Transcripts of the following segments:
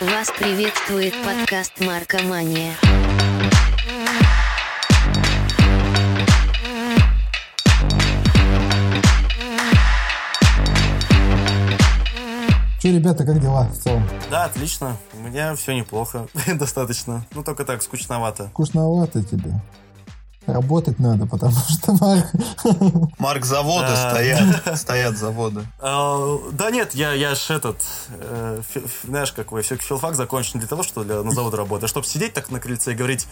Вас приветствует подкаст «Маркомания». Че, ребята, как дела в целом? Да, отлично. У меня все неплохо. Достаточно. Ну, только так, скучновато. Скучновато тебе. Работать надо, потому что Марк... Марк, заводы Да. стоят. Стоят заводы. А, Да нет, я, я ж этот, э, знаешь, какой, все филфак закончен для того, что для, на заводе работать, а чтобы сидеть так на крыльце и говорить,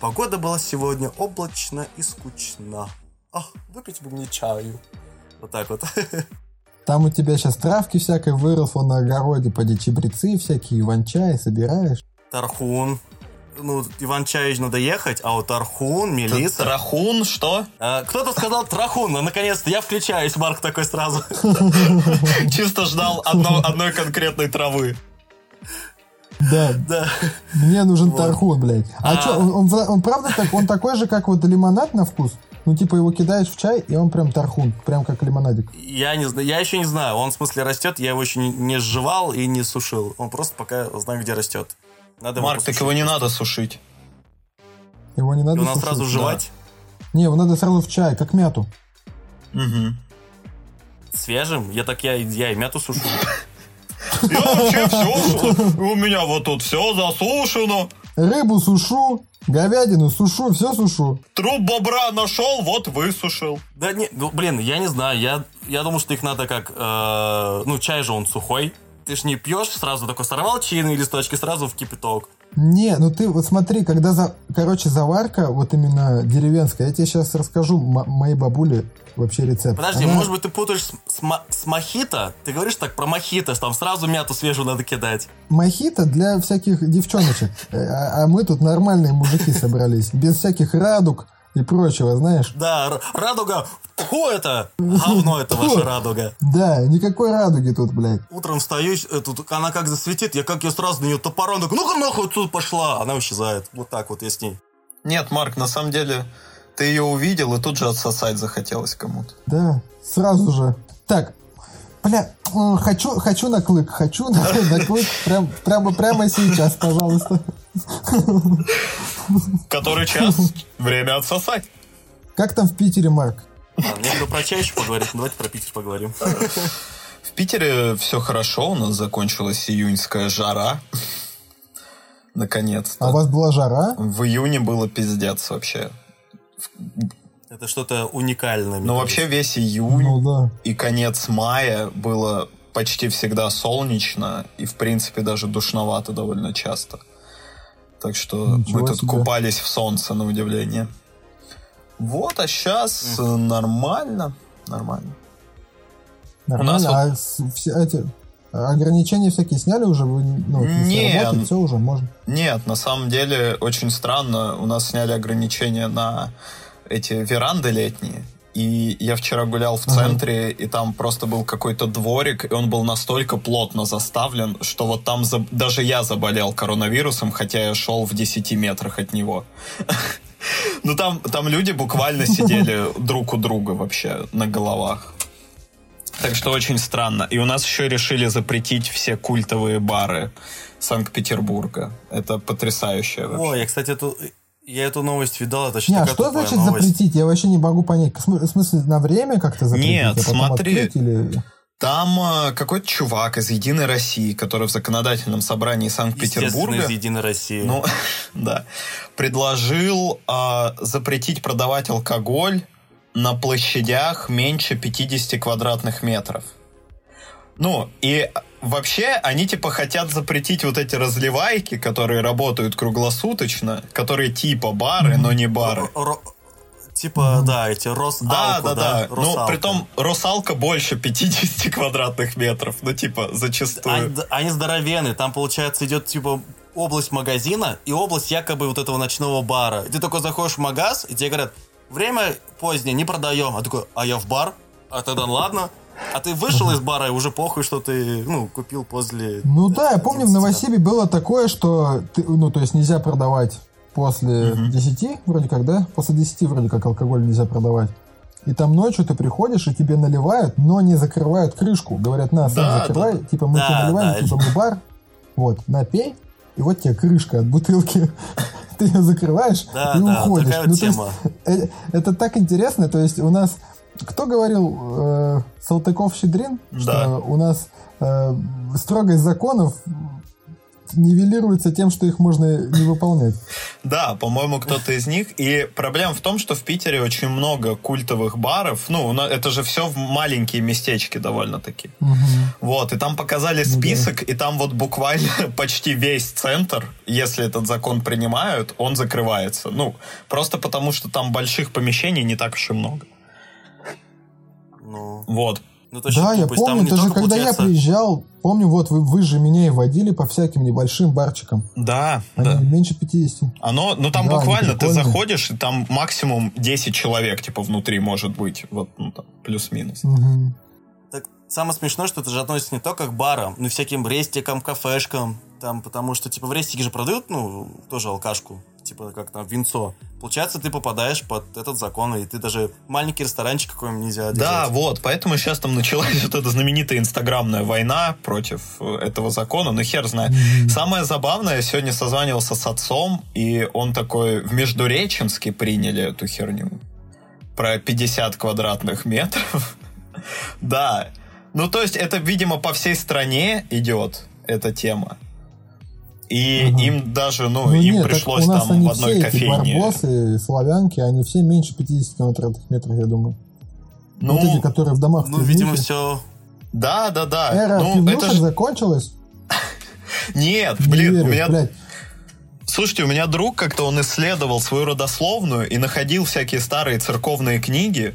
погода была сегодня облачно и скучна. Ах, выпить бы мне чаю. Вот так вот. Там у тебя сейчас травки всякой выросло на огороде, поди чебрецы всякие, иван-чай собираешь. Тархун. Ну, Иван-Чаевич надо ехать, а вот Тархун, Мелиса. Трахун, что? А, Кто-то сказал Трахун, но наконец-то я включаюсь, Марк такой сразу. Чисто ждал одно- одной конкретной травы. Да, Да. мне нужен Вот. тархун, блядь. А, А. чё, он, он он правда так, он такой же, как вот лимонад на вкус? Ну, типа его кидаешь в чай, и он прям тархун, прям как лимонадик. Я не знаю, я еще не знаю. Он в смысле растет, я его еще не, не сживал и не сушил. Он просто пока знаю, где растет. Надо его Марк, так его не надо сушить. Его не надо Его надо сушить. сразу жевать Не, его надо сразу в чай, как мяту. Мгм. свежим. Я так я, я и мяту сушу. Я вообще все, у меня вот тут все засушено. Рыбу сушу, говядину сушу, все сушу. Труп бобра нашел, вот высушил. Да не, ну, блин, я не знаю. Я, я думал, что их надо как... э, ну, чай же он сухой. Ты ж не пьешь, сразу такой сорвал чайные листочки, сразу в кипяток. Не, ну ты вот смотри, когда, за, короче, заварка, вот именно деревенская, я тебе сейчас расскажу моей бабуле вообще рецепт. Подожди, Она- может быть, ты путаешь с, с с мохито? Ты говоришь так про мохито, там сразу мяту свежую надо кидать. Мохито для всяких девчоночек, Э, а, а мы тут нормальные мужики собрались, без всяких радуг и прочего, знаешь. Да, радуга, фу, это говно, это ваша радуга. Да, никакой радуги тут, блядь. Утром встаю, э, тут она как засветит, я как ее сразу на нее топором, такой, ну-ка нахуй тут пошла. Она исчезает. Вот так вот я с ней. Нет, Марк, на самом деле, ты ее увидел, и тут же отсосать захотелось кому-то. Да, сразу же. Так, бля, хочу, хочу на клык, хочу на, на клык прям, прямо, прямо сейчас, пожалуйста. Который час? Время отсосать. Как там в Питере, Марк? А, мне бы про чай еще поговорить, ну, давайте про Питер поговорим. В Питере все хорошо, у нас закончилась июньская жара. Наконец-то. А у вас была жара? В июне было пиздец вообще. Это что-то уникальное. Ну, вообще весь июнь Ну да. и конец мая было почти всегда солнечно и, в принципе, даже душновато довольно часто. Так что Ничего мы тут себе. купались в солнце, на удивление. Вот, а сейчас нормально. Нормально. Нормально. нас вот- А с- все эти ограничения всякие сняли уже? Вы, ну, Не. все уже можно. Нет, на самом деле очень странно. У нас сняли ограничения на эти веранды летние. И я вчера гулял в центре, и там просто был какой-то дворик, и он был настолько плотно заставлен, что вот там за- даже я заболел коронавирусом, хотя я шел в 10 метрах от него. Ну там, там люди буквально сидели друг у друга вообще на головах. Так что очень странно. И у нас еще решили запретить все культовые бары Санкт-Петербурга. Это потрясающее вообще. Ой, я, кстати, эту, я эту новость видал, это что Не, а такая что тупая значит новость. запретить? Я вообще не могу понять. В смы- в смысле, на время как-то запретить? Нет, а смотри. или- Там э, какой-то чувак из Единой России, который в законодательном собрании Санкт-Петербурга, из Единой России. ну, да, предложил э, запретить продавать алкоголь на площадях меньше 50 квадратных метров. Ну, и вообще они типа хотят запретить вот эти разливайки, которые работают круглосуточно, которые типа бары, но не бары. Ро- типа, да, эти Росалку, Да, да, да. Ну, Росалка. притом Росалка больше 50 квадратных метров. Ну, типа, зачастую. Они, они здоровенные, там, получается, идет, типа, область магазина и область якобы вот этого ночного бара. Ты только заходишь в магаз, и тебе говорят, время позднее, не продаем. А такой, а я в бар? А тогда ладно. А ты вышел из бара, и уже похуй, что ты, ну, купил после... Ну да, я помню, в 11, Новосибе было такое, что, ты- ну, то есть нельзя продавать после 10, вроде как, да? После 10 вроде как алкоголь нельзя продавать. И там ночью ты приходишь, и тебе наливают, но не закрывают крышку. Говорят, на, сам Да, закрывай, типа мы Да, тебе наливаем, да. типа мы бар. Вот, напей, и вот тебе крышка от бутылки. Ты ее закрываешь Да, и да, уходишь. Ну, то есть, тема. э, это так интересно, то есть у нас... Кто говорил, э, Салтыков-Щедрин, Да. что у нас э, строгость законов нивелируется тем, что их можно не выполнять. Да, по-моему, кто-то из них. И проблема в том, что в Питере очень много культовых баров. Ну, это же все в маленькие местечки довольно-таки. Вот, и там показали список, и там вот буквально почти весь центр, если этот закон принимают, он закрывается. Ну, просто потому, что там больших помещений не так уж и много. Ну, Вот. ну это очень Да, я тупость. Помню, не даже когда я получается- приезжал, помню, вот вы, вы же меня и водили по всяким небольшим барчикам. Да, Они да. меньше 50. Оно, ну там Да, буквально ты заходишь, и там максимум 10 человек, типа, внутри может быть. Вот, ну, там, плюс-минус. Мгм. Так самое смешное, что это же относится не только к барам, но и всяким рестикам, кафешкам. Там, потому что, типа, в рестике же продают, ну, тоже алкашку. Типа, как там, винцо. Получается, ты попадаешь под этот закон, и ты даже маленький ресторанчик какой-нибудь нельзя Да, держать. вот, поэтому сейчас там началась вот эта знаменитая инстаграмная война против э, этого закона, ну хер знает. Самое забавное, я сегодня созванивался с отцом, и он такой, в Междуреченске приняли эту херню. Про 50 квадратных метров. Да. Ну, то есть, это, видимо, по всей стране идет эта тема. И Ага. им даже, ну, Ну им нет, так пришлось нас там они в одной все эти кофейне. барбосы, славянки, они все меньше 50 квадратных метров, я думаю. Ну, вот эти, которые в домах Ну, видимо, все... да, да, да. Эра ну, это же... закончилась? Нет, Не блин, верю, у меня блядь. Слушайте, у меня друг как-то он исследовал свою родословную и находил всякие старые церковные книги.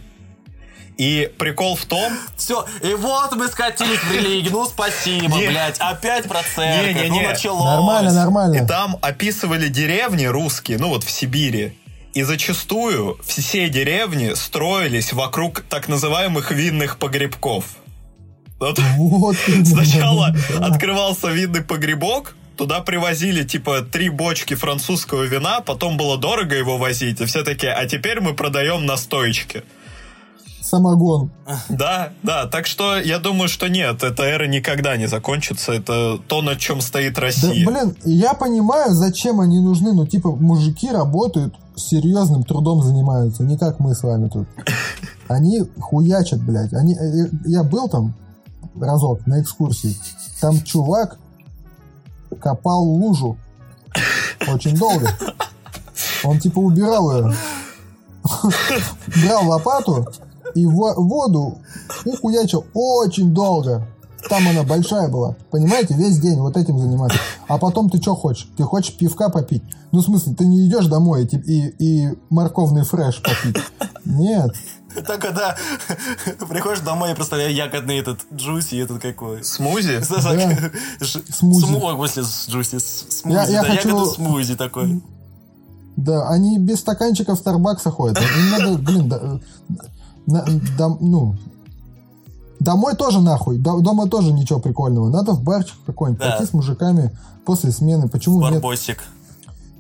И прикол в том... Все, и вот мы скатились в религию. Ну, спасибо, Не. блядь. Опять про церковь. Ну, началось. Нормально, И нормально. там описывали деревни русские, ну вот в Сибири. И зачастую все деревни строились вокруг так называемых винных погребков. Вот Вот Сначала да. открывался винный погребок, туда привозили типа три бочки французского вина, потом было дорого его возить, и все такие, а теперь мы продаем настоечки. Самогон. Да, да, так что я думаю, что нет, эта эра никогда не закончится, это то, на чем стоит Да, Россия. блин, я понимаю, зачем они нужны. Ну, типа, мужики работают, серьезным трудом занимаются, не как мы с вами тут. Они хуячат, блядь. Они, э, я был там разок на экскурсии. Там чувак копал лужу очень долго. Он типа убирал ее. Брал лопату и во- воду ухуячил очень долго. Там она большая была. Понимаете, весь день вот этим заниматься. А потом ты что хочешь? Ты хочешь пивка попить? Ну, в смысле, ты не идешь домой и, и, и морковный фреш попить. Нет. Так, когда приходишь домой, я представляю ягодный этот джуси, этот какой. Смузи? Ж- Смузи. сму- ой, в смысле, с джуси, смузи, Я- я да, хочу- смузи такой. Да, они без стаканчиков Старбакса ходят. Им надо, блин, да- на- дом- ну, домой тоже нахуй. До- Дома тоже ничего прикольного. Надо в барчик какой-нибудь Да. пойти с мужиками после смены. Почему нет? Барбосик.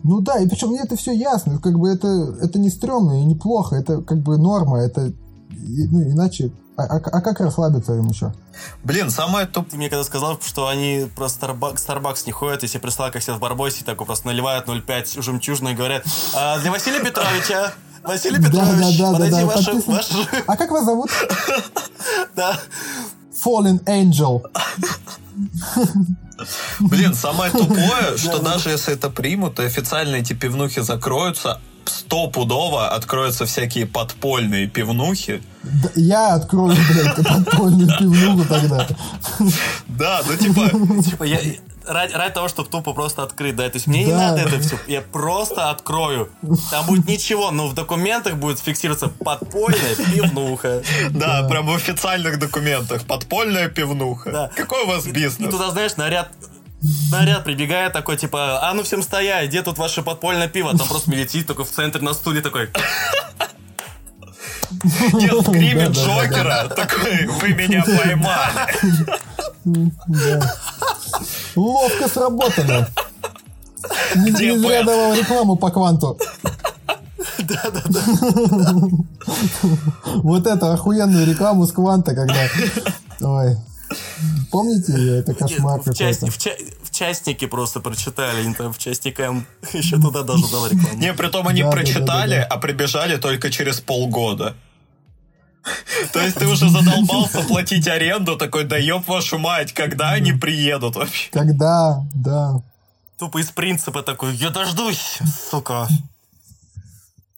Ну да, и причем мне это все ясно. Как бы это, это не стрёмно и не плохо. Это как бы норма. Это, и- ну, иначе... А, а- а как расслабиться им еще? Блин, самое. Ты мне когда сказал, что они просто Starbucks, Starbucks не ходят, если прислал, как все в Барбосе, такой просто наливают 0,5 жемчужно и говорят, а, для Василия Петровича, Василий Да, Петрович, да, да, да, подойди да. ваш, подписан. ваш, А как вас зовут? да, Fallen Angel. Блин, самое тупое, что даже если это примут, и официально эти пивнухи закроются, стопудово откроются всякие подпольные пивнухи. Да, я открою, блядь, подпольную пивнуху тогда. Да, ну типа, типа, я, ради, ради того, чтобы тупо просто открыть, да, то есть мне не Да. надо это все, я просто открою, там будет ничего, но в документах будет фиксироваться подпольная пивнуха, да, прям в официальных документах, подпольная пивнуха. Да. Какой у вас И бизнес? туда, знаешь, наряд Наряд прибегает такой, типа, а ну всем стоять, где тут ваше подпольное пиво? Там просто летит такой в центре на стуле такой. Нет, в гриме Да, да, да, Джокера такой, вы меня поймали. Да. Ловко сработано. Не, зря давал рекламу по кванту. Вот это охуенную рекламу с кванта, когда... Ой. Помните? Это кошмар в, какой-то. в, ча- в частники просто прочитали, они там в частник М еще туда даже дал рекламу. Не, притом они Да, да, прочитали, да, да, да. а прибежали только через полгода. То есть ты уже задолбался платить аренду, такой, да ёб вашу мать, когда они приедут вообще? Когда, да. Тупо из принципа такой, я дождусь, сука.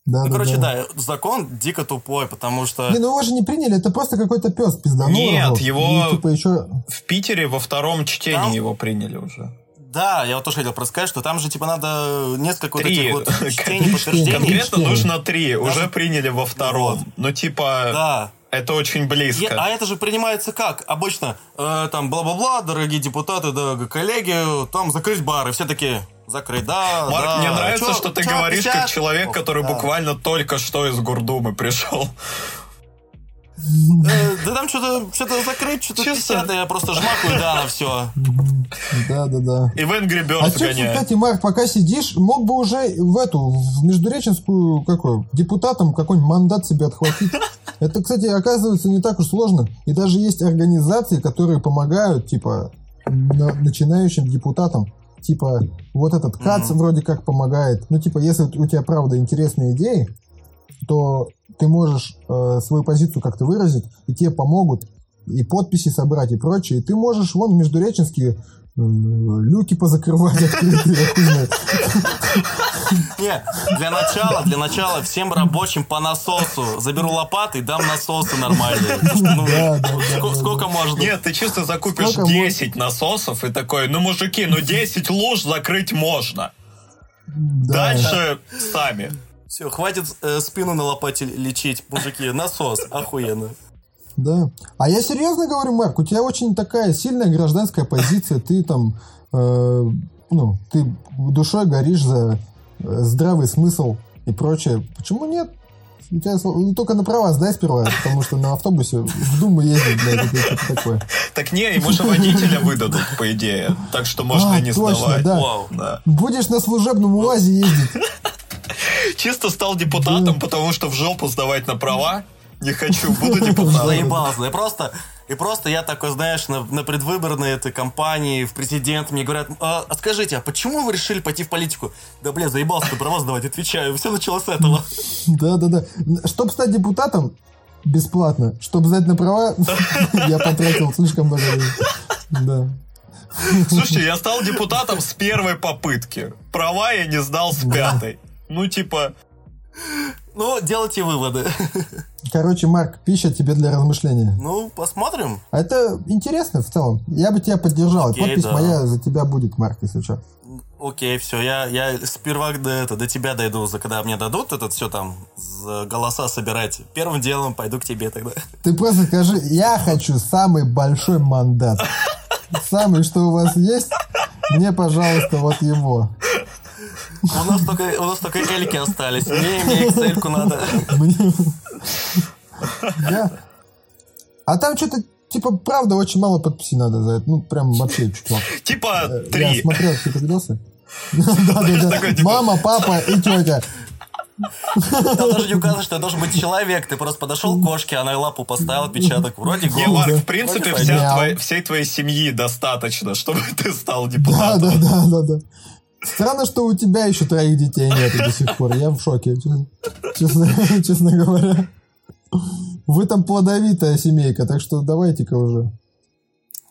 Да, Ну, да, короче, да. да, закон дико тупой, потому что... Не, ну его же не приняли, это просто какой-то пес пизданул. Нет, его- И, типа еще... В Питере во втором чтении Там? его приняли уже. Да, я вот тоже хотел сказать, что там же, типа, надо несколько вот Три. этих вот чтений, подтверждений. Конкретно нужно три, уже приняли во втором. Вот. Ну, типа, Да. это очень близко. а это же принимается как? Обычно э, там бла-бла-бла, дорогие депутаты, да, коллеги, там закрыть бары. Все такие, закрыть, да, Марк, да. мне нравится, Чё- что ты чё, говоришь как 50? человек, который Да. буквально только что из Гурдумы пришел. Э, да там что-то что закрыть, что-то Чисто. 50, я просто жмакаю, да, на все. Да, да, да. И в Angry А Birds что, гоняет. кстати, Марк, пока сидишь, мог бы уже в эту, в Междуреченскую, какой, депутатам какой-нибудь мандат себе отхватить. Это, кстати, оказывается не так уж сложно. И даже есть организации, которые помогают, типа, на- начинающим депутатам. Типа, вот этот КАЦ вроде как помогает. Ну, типа, если у тебя, правда, интересные идеи, то ты можешь э, свою позицию как-то выразить, и тебе помогут и подписи собрать, и прочее. И ты можешь вон в Междуреченские э, люки позакрывать открытые. Не, для начала, для начала всем рабочим по насосу. Заберу лопаты и дам насосы нормальные. Ну, Сколько можно? Нет, ты чисто закупишь Сколько 10 насосов и такой, ну, мужики, ну 10 луж закрыть можно. Да. Дальше сами. Все, хватит э, спину на лопате лечить, мужики. Насос, охуенно. Да. А я серьезно говорю, Марк, у тебя очень такая сильная гражданская позиция, ты там, э, ну, ты душой горишь за э, здравый смысл и прочее. Почему нет? У тебя ну, только на права сдай сперва, потому что на автобусе в Думу ездить, блядь, что-то такое. Так не, ему же водителя выдадут, по идее. Так что можно А, не точно, сдавать. да. Вау. Да. Будешь на служебном УАЗе ездить. Чисто стал депутатом, потому что в жопу сдавать на права не хочу, буду депутатом. Заебался. И просто, и просто я такой, знаешь, на, на предвыборной этой кампании в президент мне говорят, а, а скажите, а почему вы решили пойти в политику? Да, бля, заебался ты права сдавать, отвечаю. Все началось с этого. Да-да-да. Чтобы стать депутатом, бесплатно. Чтобы сдать на права, я потратил слишком много времени. Да. Слушайте, я стал депутатом с первой попытки. Права я не сдал с пятой. Ну, типа, Ну, делайте выводы. Короче, Марк, пища тебе для размышления. Ну, посмотрим. А это интересно в целом. Я бы тебя поддержал. Окей, Подпись да. моя за тебя будет, Марк, если что. Окей, все, я, я сперва до, это, до тебя дойду, за когда мне дадут этот все там, за голоса собирать. Первым делом пойду к тебе тогда. Ты просто скажи, я хочу самый большой мандат. Самый, что у вас есть, мне, пожалуйста, вот его. У нас только, у нас только эльки остались. Мне, мне excel надо. Мне- Я- А там что-то, типа, правда, очень мало подписей надо за это. Ну, прям вообще чувак. типа, Я три. смотрел эти видосы. Типа- Мама, папа и тетя. Там даже не указано, что это должен быть человек. Ты просто подошел к кошке, она лапу поставила, отпечаток. Вроде Не. Марк, в принципе, вся твоя- всей твоей семьи достаточно, чтобы ты стал Да, депутатом. да, да, да, да. Странно, что у тебя еще троих детей нет до сих пор. Я в шоке, честно, честно, говоря. Вы там плодовитая семейка, так что давайте-ка уже.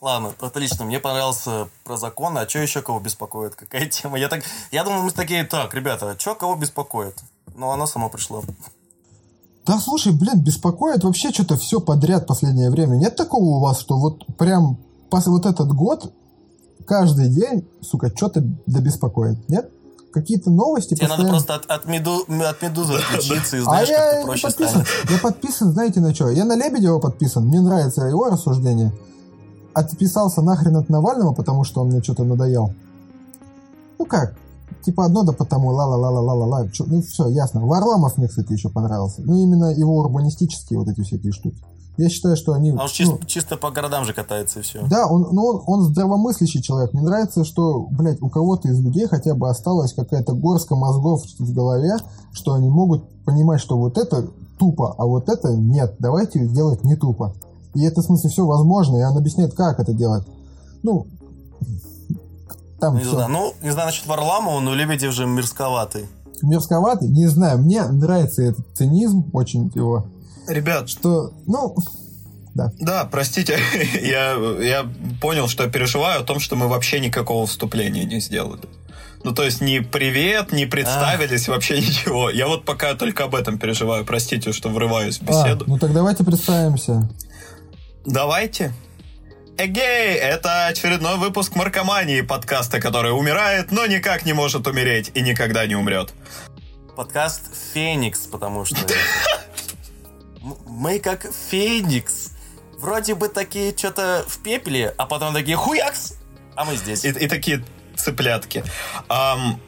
Ладно, отлично. Мне понравился про закон. А что еще кого беспокоит? Какая тема? Я так, я думал, мы такие, так, ребята, что кого беспокоит? Но она сама пришла. Да слушай, блин, беспокоит вообще что-то все подряд последнее время. Нет такого у вас, что вот прям вот этот год каждый день, сука, что-то да беспокоит? Нет? Какие-то новости Тебе надо постоянно? просто от, от, меду, от медузы отключиться и А знаешь, как я проще подписан. станет. Я подписан, знаете, на что? Я на Лебедева подписан. Мне нравится его рассуждение. Отписался нахрен от Навального, потому что он мне что-то надоел. Ну как? Типа одно да потому, ла-ла-ла-ла-ла-ла-ла. Ну все, ясно. Варламов мне, кстати, еще понравился. Ну именно его урбанистические вот эти всякие штуки. Я считаю, что они... А он ну, чисто, чисто по городам же катается и все. да, он, ну, он, он здравомыслящий человек. Мне нравится, что, блядь, у кого-то из людей хотя бы осталась какая-то горстка мозгов в голове, что они могут понимать, что вот это тупо, а вот это нет. Давайте делать не тупо. И это, в смысле, все возможно, и он объясняет, как это делать. Ну, там не все знаю, ну, не знаю насчет Варламова, но Лебедев же мерзковатый. мерзковатый. Не знаю, мне нравится этот цинизм, очень его. Ребят, Что, ну, да. да, простите, я, я понял, что я переживаю о том, что мы вообще никакого вступления не сделали. Ну, то есть ни привет, ни представились, вообще ничего. Я вот пока только об этом переживаю. Простите, что врываюсь в А, беседу. ну так давайте представимся. Давайте. Эгей, это очередной выпуск Маркомании, подкаста, который умирает, но никак не может умереть и никогда не умрет. Подкаст Феникс, потому что... Мы как Феникс. Вроде бы такие что-то в пепле, а потом такие хуякс, а мы здесь. И, и такие цыплятки. Ам,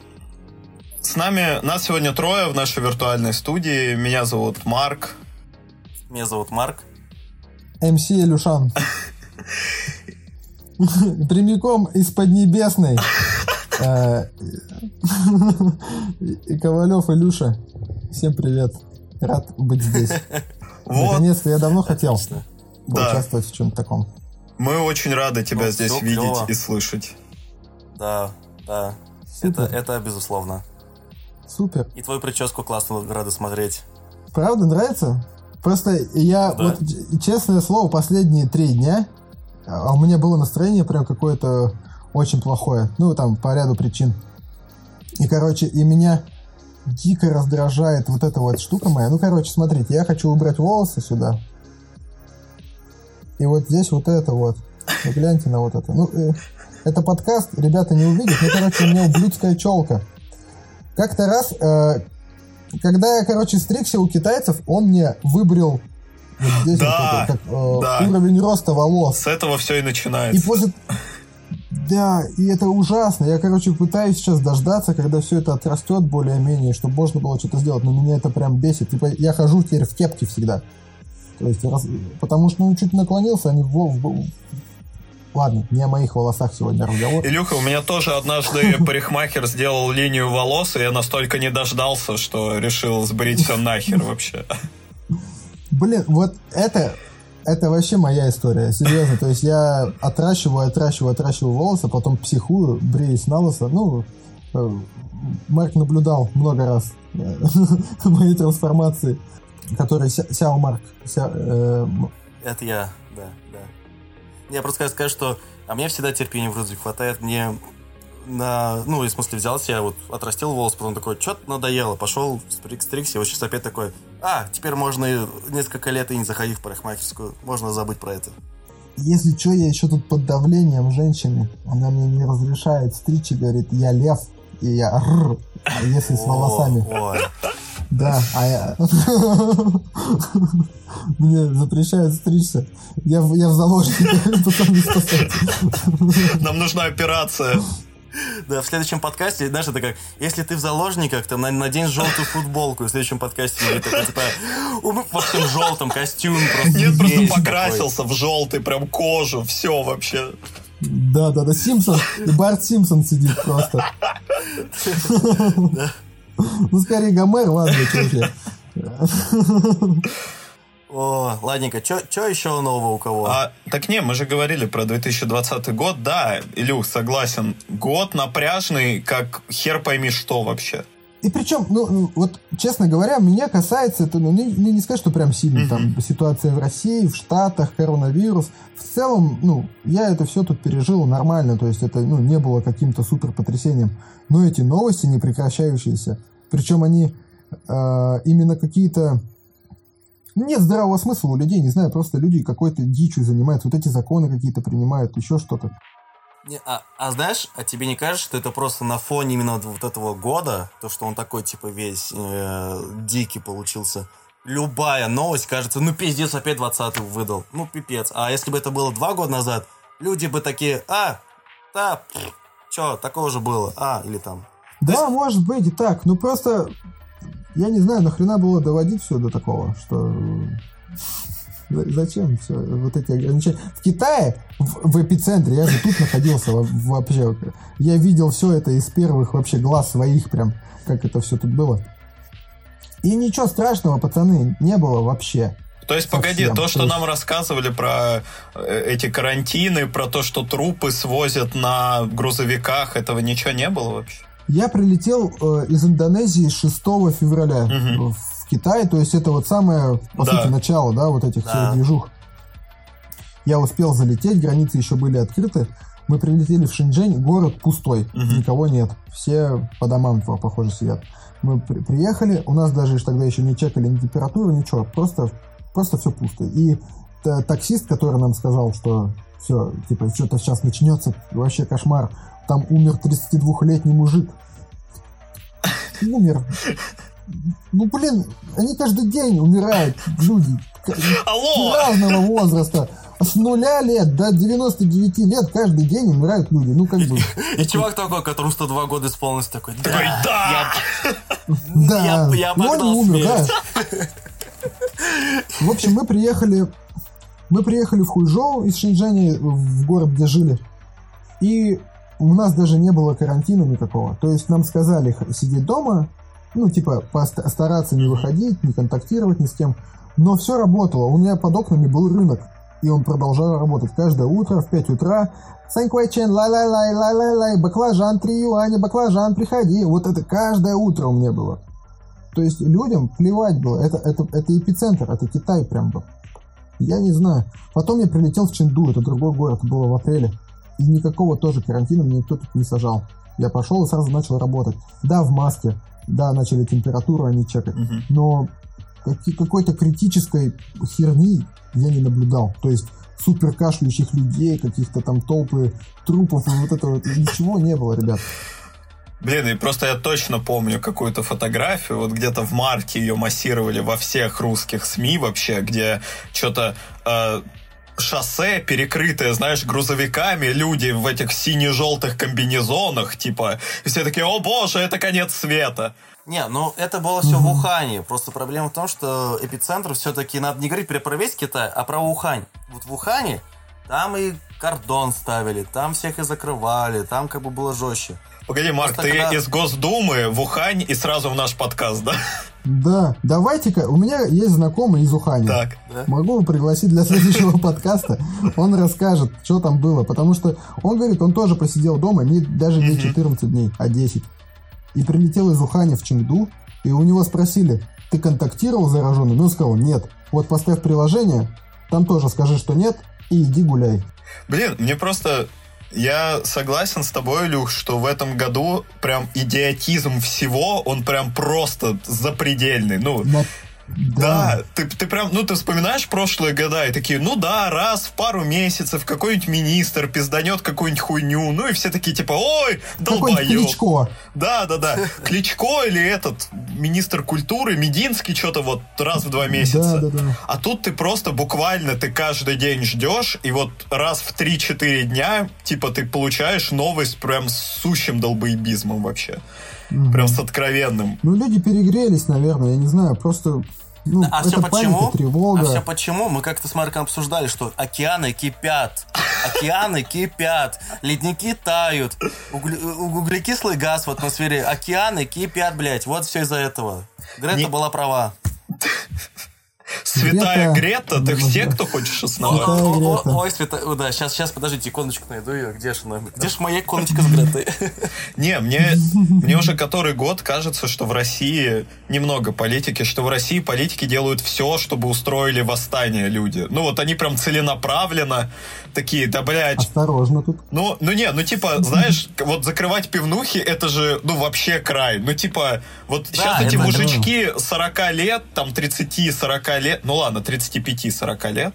с нами, нас сегодня трое в нашей виртуальной студии. Меня зовут Марк. Меня зовут Марк. МС Илюшан. Прямиком из Поднебесной. Э, И Ковалев Илюша. Всем привет. Рад быть здесь. Вот, Наконец-то я давно хотел Отлично. Да. поучаствовать в чем-то таком. мы очень рады тебя Ну, здесь видеть клёво. и слышать. Да, да. Это, Супер. это безусловно. Супер. И твою прическу классно рады смотреть. Правда, нравится? Просто я, Да. вот честное слово, последние три дня а у меня было настроение прям какое-то очень плохое. Ну, там, по ряду причин. И, короче, и меня дико раздражает вот эта вот штука моя. Ну, короче, смотрите, я хочу убрать волосы сюда. И вот здесь вот это вот. Вы гляньте на вот это. Ну, э, это подкаст, ребята не увидят. Ну, короче, у меня ублюдская челка. Как-то раз, э, когда я, короче, стригся у китайцев, он мне выбрил вот здесь Да, вот это, как, э, да. уровень роста волос. С этого все и И начинается. после... Да, и это ужасно. Я, короче, пытаюсь сейчас дождаться, когда все это отрастет более-менее, чтобы можно было что-то сделать. Но меня это прям бесит. Типа, я хожу теперь в кепке всегда. То есть, раз- потому что, ну, чуть наклонился, они в... в- Ладно, не о моих волосах сегодня разговор. Илюха, у меня тоже однажды парикмахер сделал линию волос, и я настолько не дождался, что решил сбрить все нахер вообще. Блин, вот это, это вообще моя история, серьезно. То есть я отращиваю, отращиваю, отращиваю волосы, потом психую, бреюсь на лысо. Ну, э, Марк наблюдал много раз э, мои трансформации, которые Ся- Сяо Марк. Э, Это я, да, да. Я просто сказать, что... А мне всегда терпения вроде хватает. Мне на... Ну, в смысле, взялся, я вот отрастил волос, потом такой, что-то надоело. Пошел, стриг, стригся, и вот сейчас опять такой, а, теперь можно и несколько лет и не заходить в парикмахерскую. Можно забыть про это. Если что, я еще тут под давлением женщины. Она мне не разрешает стричь и говорит, я лев, и я рр. А если с волосами? Ой, Да, а я... Мне запрещают стричься. Я, в- я в пацаны, спасайте. Нам нужна операция. Да, в следующем подкасте, знаешь, это как, если ты в заложниках, то на- надень желтую футболку, и в следующем подкасте будет такой, типа, во всем желтом костюм просто. Нет, просто покрасился в желтый, прям кожу, все вообще. Да, да, да, Симпсон, Барт Симпсон сидит просто. Ну, скорее Гомер, ладно, чуваки. О, ладненько, что еще нового у кого? А, так не, мы же говорили про 2020 год, да, Илюх, согласен, год напряжный, как хер пойми что вообще. И причем, ну, ну, вот, честно говоря, меня касается это, ну, не, не не сказать, что прям сильно, там, ситуация в России, в Штатах, коронавирус. В целом, ну, я это все тут пережил нормально, то есть это, ну, не было каким-то супер потрясением. Но эти новости не прекращающиеся, причем они э, именно какие-то... Нет здравого смысла у людей, не знаю, просто люди какой-то дичью занимаются, вот эти законы какие-то принимают, еще что-то. Не, а, а знаешь, а тебе не кажется, что это просто на фоне именно вот- этого года, то, что он такой, типа, весь э, дикий получился, любая новость кажется, ну, пиздец, опять 20-й выдал, ну, пипец. А если бы это было два года назад, люди бы такие, а, да, пф, чё, такого же было, а, или там. Да, может быть и так. Ну просто я не знаю, нахрена было доводить все до такого, что э, за- зачем все вот эти ограничения. В Китае, в, в эпицентре, я же тут находился во- вообще. Я видел все это из первых вообще глаз своих прям, как это все тут было. И ничего страшного, пацаны, не было вообще. То есть, погоди, то, что нам рассказывали про э, эти карантины, про то, что трупы свозят на грузовиках, этого ничего не было вообще? Я прилетел э, из Индонезии 6 февраля Мгм. в Китай, то есть это вот самое, по Да. сути, начало, да, вот этих Да. всех движух. Я успел залететь, границы еще были открыты. Мы прилетели в Шэньчжэнь, город пустой, Мгм. никого нет. Все по домам, по- похоже, сидят. Мы при- приехали, у нас даже тогда еще не чекали ни температуру, ничего, просто, просто все пусто. И та- таксист, который нам сказал, что все, типа, что-то сейчас начнется, вообще кошмар. Там умер 32-летний мужик. Умер. Ну, блин, они каждый день умирают, люди. Алло! Разного возраста. С нуля лет до 99 лет каждый день умирают люди. Ну, как бы, И чувак такой, которому 102 года исполнилось, такой, да, Такой, да! да. я, я Ну, он умер, да. В общем, мы приехали, мы приехали в Хуйжоу из Шэньчжэня, в город, где жили. И у нас даже не было карантина никакого. То есть нам сказали сидеть дома, ну, типа, стараться не выходить, не контактировать ни с кем. Но все работало. У меня под окнами был рынок. И он продолжал работать каждое утро в 5 утра. 三块钱, 来来来, 来来来, баклажан, 3 юаня, баклажан, приходи. Вот это каждое утро у меня было. То есть людям плевать было. Это, это, это эпицентр, это Китай прям был. Я не знаю. Потом я прилетел в Чэнду, это другой город, было в апреле. И никакого тоже карантина мне никто тут не сажал. Я пошел и сразу начал работать. Да, в маске. Да, начали температуру они чекать. Мгм. Но какой-то критической херни я не наблюдал. То есть супер кашляющих людей, каких-то там толпы трупов, и вот этого ничего не было, ребят. Блин, и просто я точно помню какую-то фотографию, вот где-то в марте ее массировали во всех русских СМИ вообще, где что-то э, шоссе перекрытое, знаешь, грузовиками, люди в этих сине-желтых комбинезонах, типа, и все такие, о боже, это конец света. Не, ну это было все в Ухане. Просто проблема в том, что эпицентр все-таки надо не говорить про весь Китай, а про Ухань. Вот в Ухане там и кордон ставили, там всех и закрывали, там как бы было жестче. Погоди, Марк, Просто ты когда- из Госдумы в Ухань и сразу в наш подкаст, да? Да, давайте-ка, у меня есть знакомый из Ухани. Так. Да? Могу его пригласить для следующего подкаста. Он расскажет, что там было. Потому что он говорит, он тоже посидел дома, не, даже не 14 дней, а 10. И прилетел из Ухани в Чengду, и у него спросили, ты контактировал с зараженным? И он сказал, нет. Вот поставь приложение, там тоже скажи, что нет, и иди гуляй. Блин, мне просто... Я согласен с тобой, Илюх, что в этом году прям идиотизм всего, он прям просто запредельный. Ну, На- Да, ты, ты прям, ну ты вспоминаешь прошлые года и такие, ну да, раз в пару месяцев какой-нибудь министр пизданет какую-нибудь хуйню, ну и все такие типа, ой, долбоёб. Кличко. Да, да, да. Кличко или этот министр культуры, Мединский, что-то вот раз в два месяца. Да, да, да. А тут ты просто буквально, ты каждый день ждешь, и вот раз в 3-4 дня, типа, ты получаешь новость прям с сущим долбоебизмом вообще. Прям с откровенным. Ну, люди перегрелись, наверное, я не знаю, просто... Ну, А все почему? паника. А все почему? Мы как-то с Марком обсуждали, что океаны кипят. Океаны кипят. Ледники тают. Углекислый газ в атмосфере. Океаны кипят, блядь. Вот все из-за этого. Грета Не- была права. Святая Грета. Грета, ты все, кто хочешь основать? Святая О, о, Грета. Ой, света... о, Да, сейчас, сейчас, подождите, иконочку найду ее. Где же она? Где же моя иконочка с Гретой? Не, мне, мне уже который год кажется, что в России немного политики, что в России политики делают все, чтобы устроили восстание люди. Ну вот они прям целенаправленно такие, да блядь, Осторожно тут. ну, ну не, ну типа, знаешь, вот закрывать пивнухи, это же, ну вообще край. Ну типа, вот сейчас эти мужички 40 лет, там 30-40 лет, ну ладно, 35-40 лет,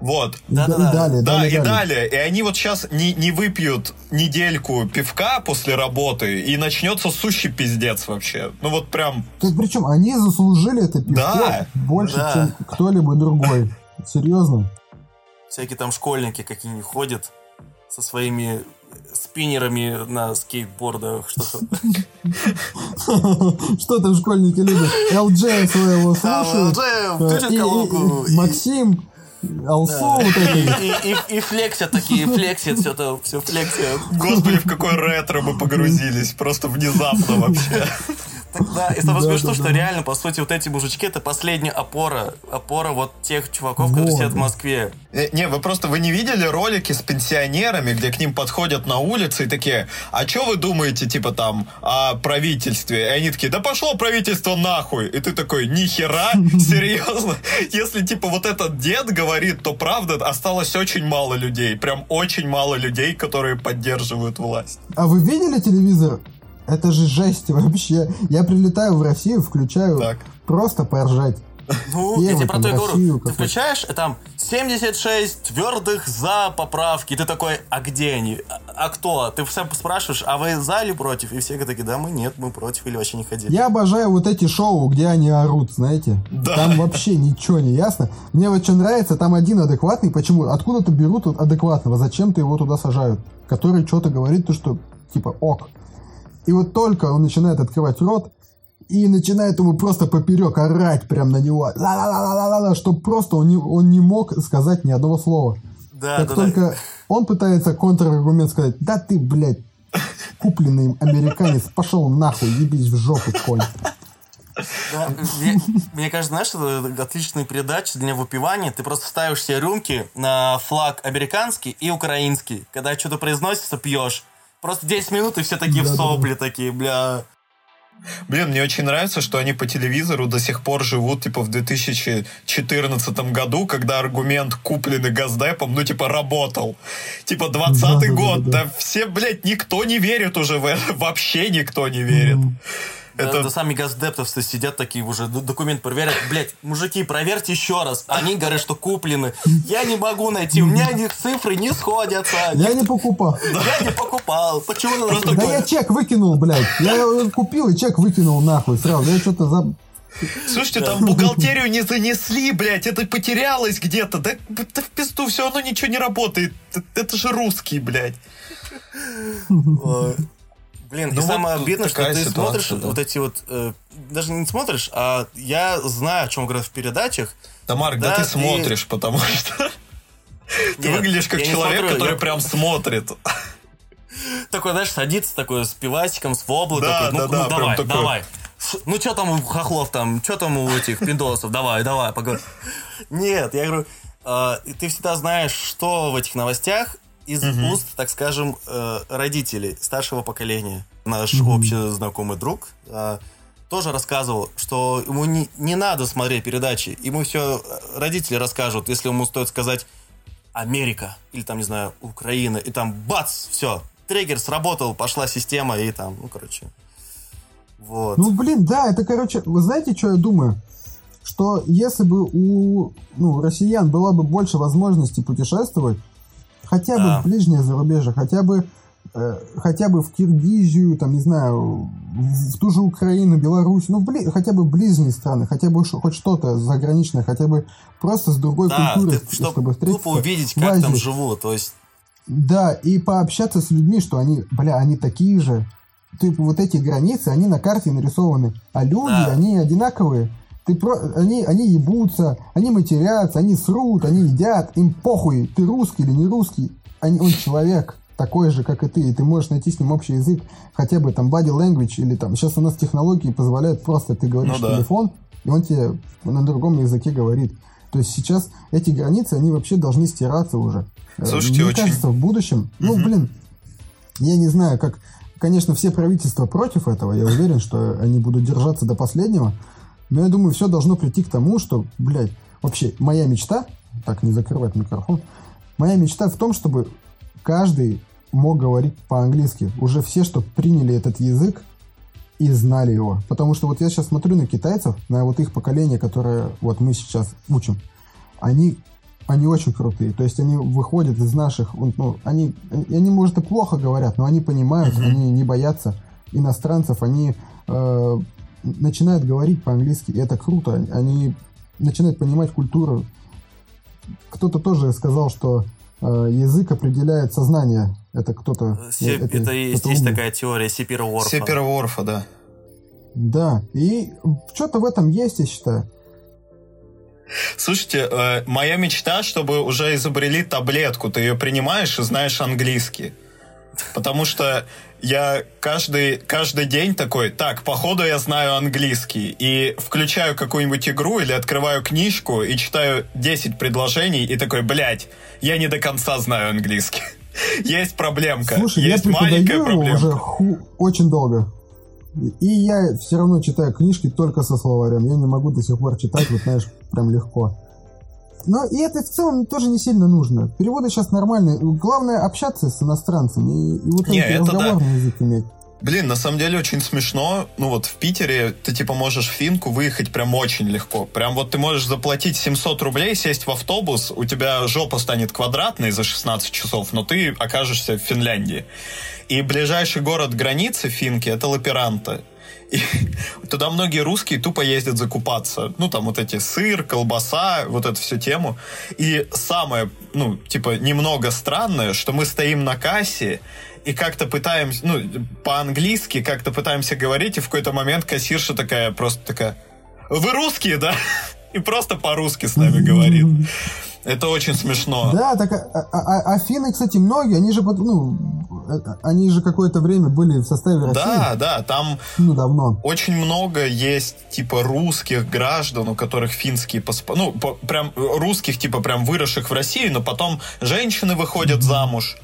вот, И Да-да-да. да- и далее, да, далее, и далее. далее. И они вот сейчас не, не выпьют недельку пивка после работы, и начнется сущий пиздец вообще. Ну вот прям, Так причем они заслужили это пивко Да. больше, Да. чем кто-либо другой. Серьезно. Всякие там школьники какие-нибудь ходят со своими спиннерами на скейтбордах, что-то. Что там школьники любят? ЛДЖ своего слушают. Максим, Алсу вот это. И, и, и флексят такие, флексят, все это, все флексят. господи, в какое ретро мы погрузились, просто внезапно вообще. Да, и самое Да, смешно, да, что да. реально, по сути, вот эти мужички это последняя опора. Опора вот тех чуваков, которые сидят в Москве. Э, Не, вы просто вы не видели ролики с пенсионерами, где к ним подходят на улице и такие, а что вы думаете, типа там, о правительстве? И они такие, да пошло правительство нахуй. И ты такой, нихера, серьезно? Если типа вот этот дед говорит, то правда осталось очень мало людей, прям очень мало людей, которые поддерживают власть. А вы видели телевизор? Это же жесть вообще. Я прилетаю в Россию, включаю Так. просто поржать. Ну, я тебе про то и говорю. Ты включаешь, и там 76 твердых за поправки. И ты такой, а где они? А, а кто? Ты сам спрашиваешь, а вы за или против? И все такие, да, мы нет, мы против или вообще не ходили. Я обожаю вот эти шоу, где они орут, знаете. Да. Там вообще ничего не ясно. Мне вот что нравится, там один адекватный. Почему? Откуда-то берут вот адекватного, зачем-то его туда сажают. Который что-то говорит, то что типа ок. И вот только он начинает открывать рот, и начинает ему просто поперек орать прям на него. Ла-ла-ла-ла-ла-ла, что просто он не, он не мог сказать ни одного слова. Да, как да, только да. он пытается контраргумент сказать, да ты, блядь, купленный американец, пошел нахуй, ебись в жопу, конь. Да, мне, мне кажется, знаешь, это отличная передача для выпивания. Ты просто ставишь себе рюмки на флаг американский и украинский. Когда что-то произносится, пьешь. Просто 10 минут, и все такие в Да-да-да. сопли такие, бля. Блин, мне очень нравится, что они по телевизору до сих пор живут, типа, в 2014 году, когда аргумент, купленный Газдепом, ну, типа, работал. Типа, 20 Да-да-да-да-да. год, да все, блядь, никто не верит уже в это, вообще никто не верит. Да, Это- да сами газдептовцы сидят такие уже, документ проверяют. Блять, мужики, проверьте еще раз. Они говорят, что куплены. Я не могу найти, у меня их цифры не сходятся. Я не покупал. Я не покупал. Почему надо Просто Да я чек выкинул, блядь. Я купил и чек выкинул нахуй сразу. Я что-то за... Слушайте, там бухгалтерию не занесли, блядь, это потерялось где-то. Да, да в пизду, все равно ничего не работает. Это, это же русский, блядь. Блин, и Ну вот самое обидное, что ты ситуация, смотришь да. вот эти вот... э, даже не смотришь, а я знаю, о чем говорят в передачах. Да, Марк, да, Да, ты ты- смотришь, потому что ты Нет, выглядишь как человек, смотрю, который я- прям смотрит. Такой, знаешь, садится такой с пивасиком, с воблой, Да, такой, ну, да, ну, давай, такой. давай. Ну, что там у хохлов там, что там у этих пиндосов, давай, давай, поговорим. Нет, я говорю, э, ты всегда знаешь, что в этих новостях из уст, так скажем, э, родителей старшего поколения. Наш общий знакомый друг э, тоже рассказывал, что ему не, не надо смотреть передачи, ему все родители расскажут, если ему стоит сказать Америка, или там, не знаю, Украина, и там бац, все, триггер сработал, пошла система, и там, ну, короче, вот. Ну, блин, да, это, короче, вы знаете, что я думаю? Что если бы у ну, россиян была бы больше возможностей путешествовать, хотя бы в ближнее зарубежье, хотя бы э, хотя бы в Киргизию, там, не знаю, в, в ту же Украину, Беларусь, ну, бли, хотя бы ближние страны, хотя бы ш- хоть что-то заграничное, хотя бы просто с другой да, культурой, ты- чтоб чтобы встретиться. тупо увидеть, как там живут, то есть, Да, и пообщаться с людьми, что они, бля, они такие же. Типа вот эти границы, они на карте нарисованы, а люди, Да. они одинаковые. Ты про... они, они ебутся, они матерятся, они срут, они едят, им похуй, ты русский или не русский. Они, он человек, такой же, как и ты, и ты можешь найти с ним общий язык, хотя бы там body language, или там, сейчас у нас технологии позволяют просто, ты говоришь Ну да. телефон, и он тебе на другом языке говорит. То есть сейчас эти границы, они вообще должны стираться уже. Э, Слушайте, Мне очень- кажется, в будущем, ну, блин, я не знаю, как, конечно, все правительства против этого, я уверен, что они будут держаться до последнего, но я думаю, все должно прийти к тому, что, блядь, вообще, моя мечта, так, не закрывать микрофон, моя мечта в том, чтобы каждый мог говорить по-английски. Уже все, что приняли этот язык и знали его. Потому что вот я сейчас смотрю на китайцев, на вот их поколение, которое вот мы сейчас учим, они они очень крутые. То есть они выходят из наших, ну, они, они, может, и плохо говорят, но они понимают, они не боятся иностранцев, они э, начинают говорить по-английски, и это круто. Они начинают понимать культуру. Кто-то тоже сказал, что э, язык определяет сознание. Это кто-то... се- это это есть, есть такая теория Сипер-Ворфа. Сеперворфа, да. Да, и что-то в этом есть, я считаю. Слушайте, э, моя мечта, чтобы уже изобрели таблетку. Ты ее принимаешь и знаешь английский. Потому что я каждый, каждый день такой, так, походу я знаю английский. И включаю какую-нибудь игру или открываю книжку и читаю 10 предложений и такой, блядь, я не до конца знаю английский. Есть проблемка. Слушай, Есть я маленькая проблемка. уже ху- очень долго. И я все равно читаю книжки только со словарем. Я не могу до сих пор читать, вот знаешь, прям легко. Но и это в целом тоже не сильно нужно. Переводы сейчас нормальные. Главное общаться с иностранцами и, и вот Не, это да. разговорный язык иметь. Блин, на самом деле очень смешно. Ну вот в Питере ты типа можешь в Финку выехать прям очень легко. Прям вот ты можешь заплатить 700 рублей, сесть в автобус, у тебя жопа станет квадратной за 16 часов, но ты окажешься в Финляндии. И ближайший город границы Финки это Лаперанта. И туда многие русские тупо ездят закупаться. Ну, там вот эти сыр, колбаса, вот эту всю тему. И самое, ну, типа, немного странное, что мы стоим на кассе и как-то пытаемся, ну, по-английски как-то пытаемся говорить, и в какой-то момент кассирша такая, просто такая, вы русские, да? И просто по-русски с нами говорит. Это очень смешно. Да, так а, а- а- а финны, кстати, многие, они же, ну, они же какое-то время были в составе России. Да, да, там Ну, давно. очень много есть типа русских граждан, у которых финские паспорта, ну по- прям русских типа прям выросших в России, но потом женщины выходят замуж,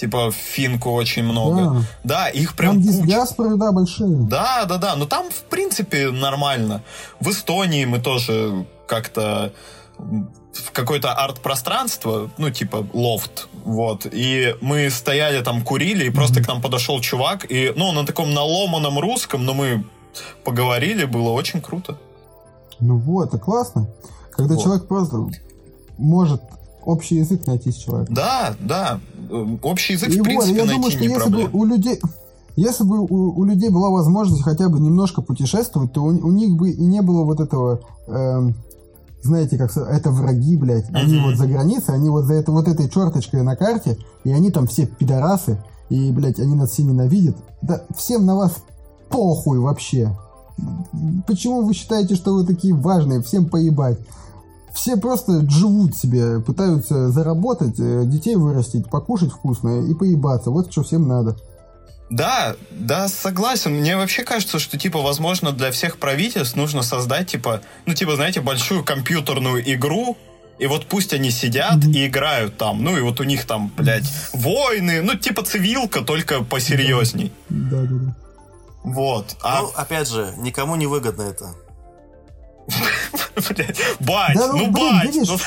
типа в финку очень много. Да, их прям Там куча. диаспоры, да, большие. Да, да, да, но там в принципе нормально. В Эстонии мы тоже как-то в какое-то арт-пространство, ну, типа лофт, вот, и мы стояли там, курили, и просто к нам подошел чувак, и, ну, на таком наломанном русском, но мы поговорили, было очень круто. Ну вот, это классно. Когда Вот. человек просто может общий язык найти с человеком. Да, да, общий язык, И в принципе, я найти думаю, что не если проблема. бы у людей... Если бы у, у людей была возможность хотя бы немножко путешествовать, то у, у них бы и не было вот этого, эм, знаете, как это враги, блядь. Они вот за границей, они вот за это, вот этой черточкой на карте, и они там все пидорасы, и, блядь, они нас все ненавидят. Да всем на вас похуй вообще. Почему вы считаете, что вы такие важные? Всем поебать. Все просто живут себе, пытаются заработать, э, детей вырастить, покушать вкусно и поебаться. Вот что всем надо. Да, да, согласен. Мне вообще кажется, что, типа, возможно, для всех правительств нужно создать, типа, ну, типа, знаете, большую компьютерную игру, и вот пусть они сидят и играют там. Ну, и вот у них там, блядь, войны, ну, типа цивилка, только посерьезней. Да, да, да. Вот. А, Ну, опять же, никому не выгодно это. бать, ну, ну, бать. видишь? ну,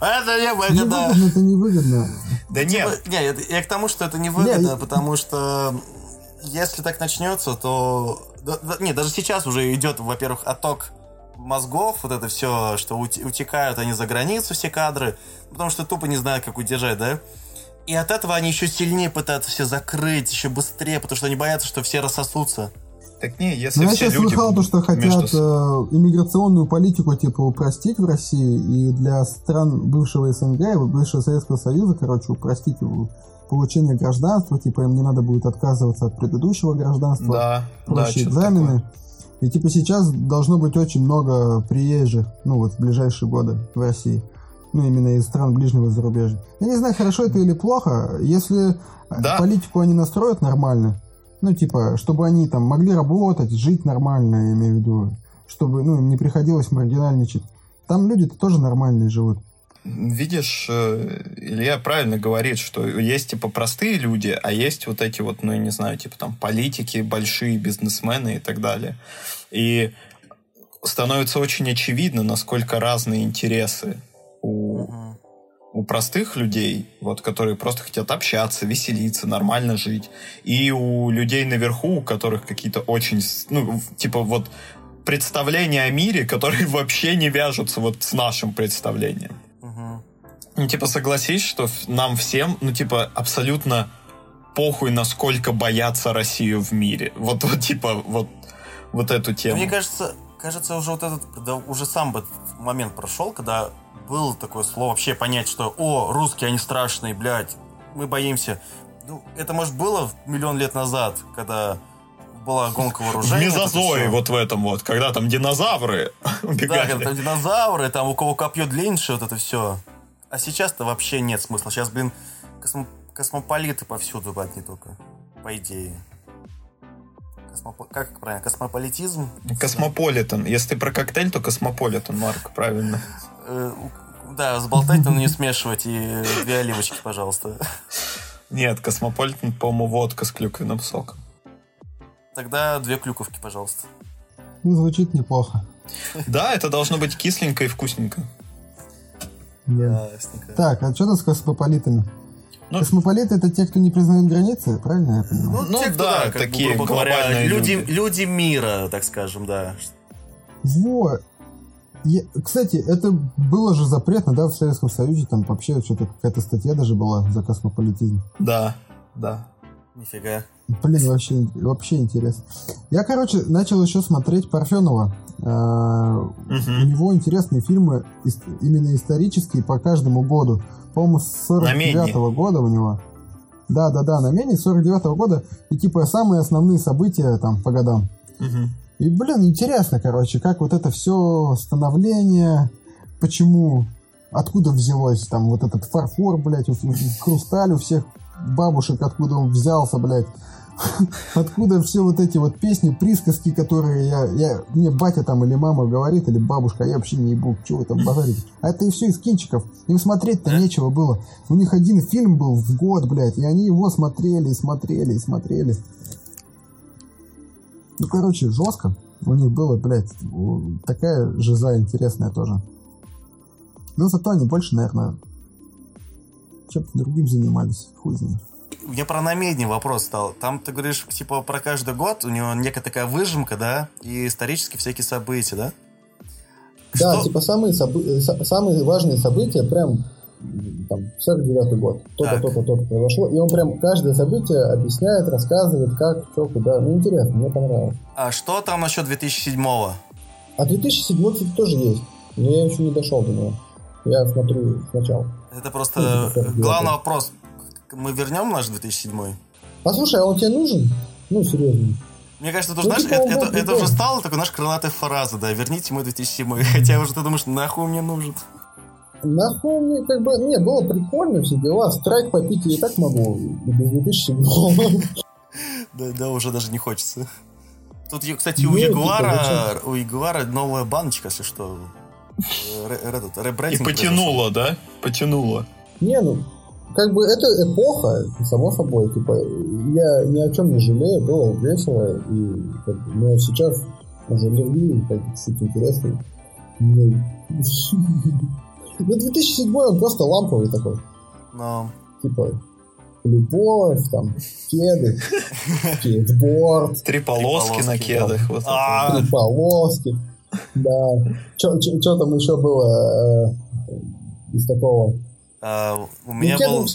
Это не выгодно. Это невыгодно. да нет, Типа, Не, я, к тому, что это не выгодно, потому что если так начнется, то... не, даже сейчас уже идет, во-первых, отток мозгов, вот это все, что утекают они за границу, все кадры, потому что тупо не знают, как удержать, да? И от этого они еще сильнее пытаются все закрыть, еще быстрее, потому что они боятся, что все рассосутся. Так не, если Ну, я все сейчас люди слыхал то, что хотят между э, иммиграционную политику типа упростить в России и для стран бывшего СНГ, бывшего Советского Союза, короче, упростить получение гражданства, типа им не надо будет отказываться от предыдущего гражданства, Да, да, проще что-то экзамены. И типа сейчас должно быть очень много приезжих, ну вот в ближайшие годы в России. Ну, именно из стран ближнего зарубежья. Я не знаю, хорошо это или плохо. Если Да. политику они настроят нормально, ну, типа, чтобы они там могли работать, жить нормально, я имею в виду, чтобы, ну, им не приходилось маргинальничать. Там люди-то тоже нормальные живут. Видишь, э, Илья правильно говорит, что есть типа простые люди, а есть вот эти вот, ну, я не знаю, типа там политики, большие бизнесмены и так далее. И становится очень очевидно, насколько разные интересы у, у простых людей, вот, которые просто хотят общаться, веселиться, нормально жить, и у людей наверху, у которых какие-то очень, ну, типа вот представления о мире, которые вообще не вяжутся вот с нашим представлением. Мгм. Ну, типа, согласись, что нам всем, ну, типа, абсолютно похуй, насколько боятся Россию в мире. Вот, вот типа, вот, вот эту тему. Мне кажется, кажется, уже вот этот, да, уже сам бы момент прошел, когда было такое слово вообще понять, что о, русские, они страшные, блядь, мы боимся. Ну, это, может, было миллион лет назад, когда была гонка в вооружений. мезозое всё. вот в этом вот, когда там динозавры Да, убегали. когда там динозавры, там у кого копье длиннее, вот это все. А сейчас-то вообще нет смысла. Сейчас, блин, космо- космополиты повсюду одни только, по идее. Космопо- Как правильно? Космополитизм? Космополитен. Если ты про коктейль, то космополитен, Марк, правильно. Э, у- Да, взболтать, но не смешивать. И две оливочки, пожалуйста. Нет, космополитен, по-моему, водка с клюквенным соком. Тогда две клюковки, пожалуйста. Ну, звучит неплохо. Да, это должно быть кисленько и вкусненько. Да. Ясненько. Так, а что тут с космополитами? Ну- Космополиты это те, кто не признают границы, правильно я понимаю? Ну те, кто, да, как бы, такие грубо говоря, глобальные люди, люди. люди мира, так скажем, да. Во. Я- кстати, это было же запретно, да, в Советском Союзе, там вообще что-то какая-то статья даже была за космополитизм. Да, да. Нифига. Блин, вообще, вообще интересно. Я, короче, начал еще смотреть Парфенова. А, У Мгм. него интересные фильмы, именно исторические, по каждому году. По-моему, с 49 года у него. Да-да-да, на Мене 49 года. И типа самые основные события там по годам. Мгм. И, блин, интересно, короче, как вот это все становление, почему, откуда взялось там вот этот фарфор, блядь, у- у- хрусталь у всех бабушек, откуда он взялся, блядь. Откуда все вот эти вот песни, присказки, которые я, я, мне батя там или мама говорит, или бабушка, а я вообще не ебу, что вы там базарите. А это и все из кинчиков. Им смотреть-то нечего было. У них один фильм был в год, блядь, и они его смотрели, и смотрели, и смотрели. Ну, короче, жестко. У них было, блядь, такая жиза интересная тоже. Но зато они больше, наверное, чем-то другим занимались. Хуй знает. Мне про намедни вопрос стал. Там ты говоришь, типа, про каждый год, у него некая такая выжимка, да, и исторические всякие события, да? Да, Что- типа самые, собы- са- самые важные события прям там 49 год. То-то, Так. то-то, то-то произошло. И он прям каждое событие объясняет, рассказывает, как, что, куда. Ну, интересно, мне понравилось. А что там насчет 2007-го? А 2007 кстати, тоже есть. Но я еще не дошел до него. Я смотрю сначала. Это просто главный вопрос. Мы вернем наш 2007 Послушай, а он тебе нужен? Ну, серьезно. Мне кажется, это, Ну, знаешь, типа, это, это, это уже стало такой наш крылатая фраза, да, верните мой 2007 Хотя уже ты думаешь, нахуй мне нужен. Нахуй мне как бы... Не, было прикольно, все дела. Страйк попить я и так могу. Без 2007 Да, да, уже даже не хочется. Тут, кстати, у Ну, типа, Ягуара, у Ягуара новая баночка, если что. Ре- ре- этот, И ребрендинг потянуло, да? Потянуло. Не, ну, как бы это эпоха, само собой. Типа, я ни о чем не жалею, было весело. И, как бы, но сейчас уже другие, как бы, чуть интересно. Ну, 2007 он просто ламповый такой. Но Типа, любовь, там, кеды, скейтборд, Три полоски на да. кедах. А, три полоски. Да. Что там еще было э, из такого? а, у меня был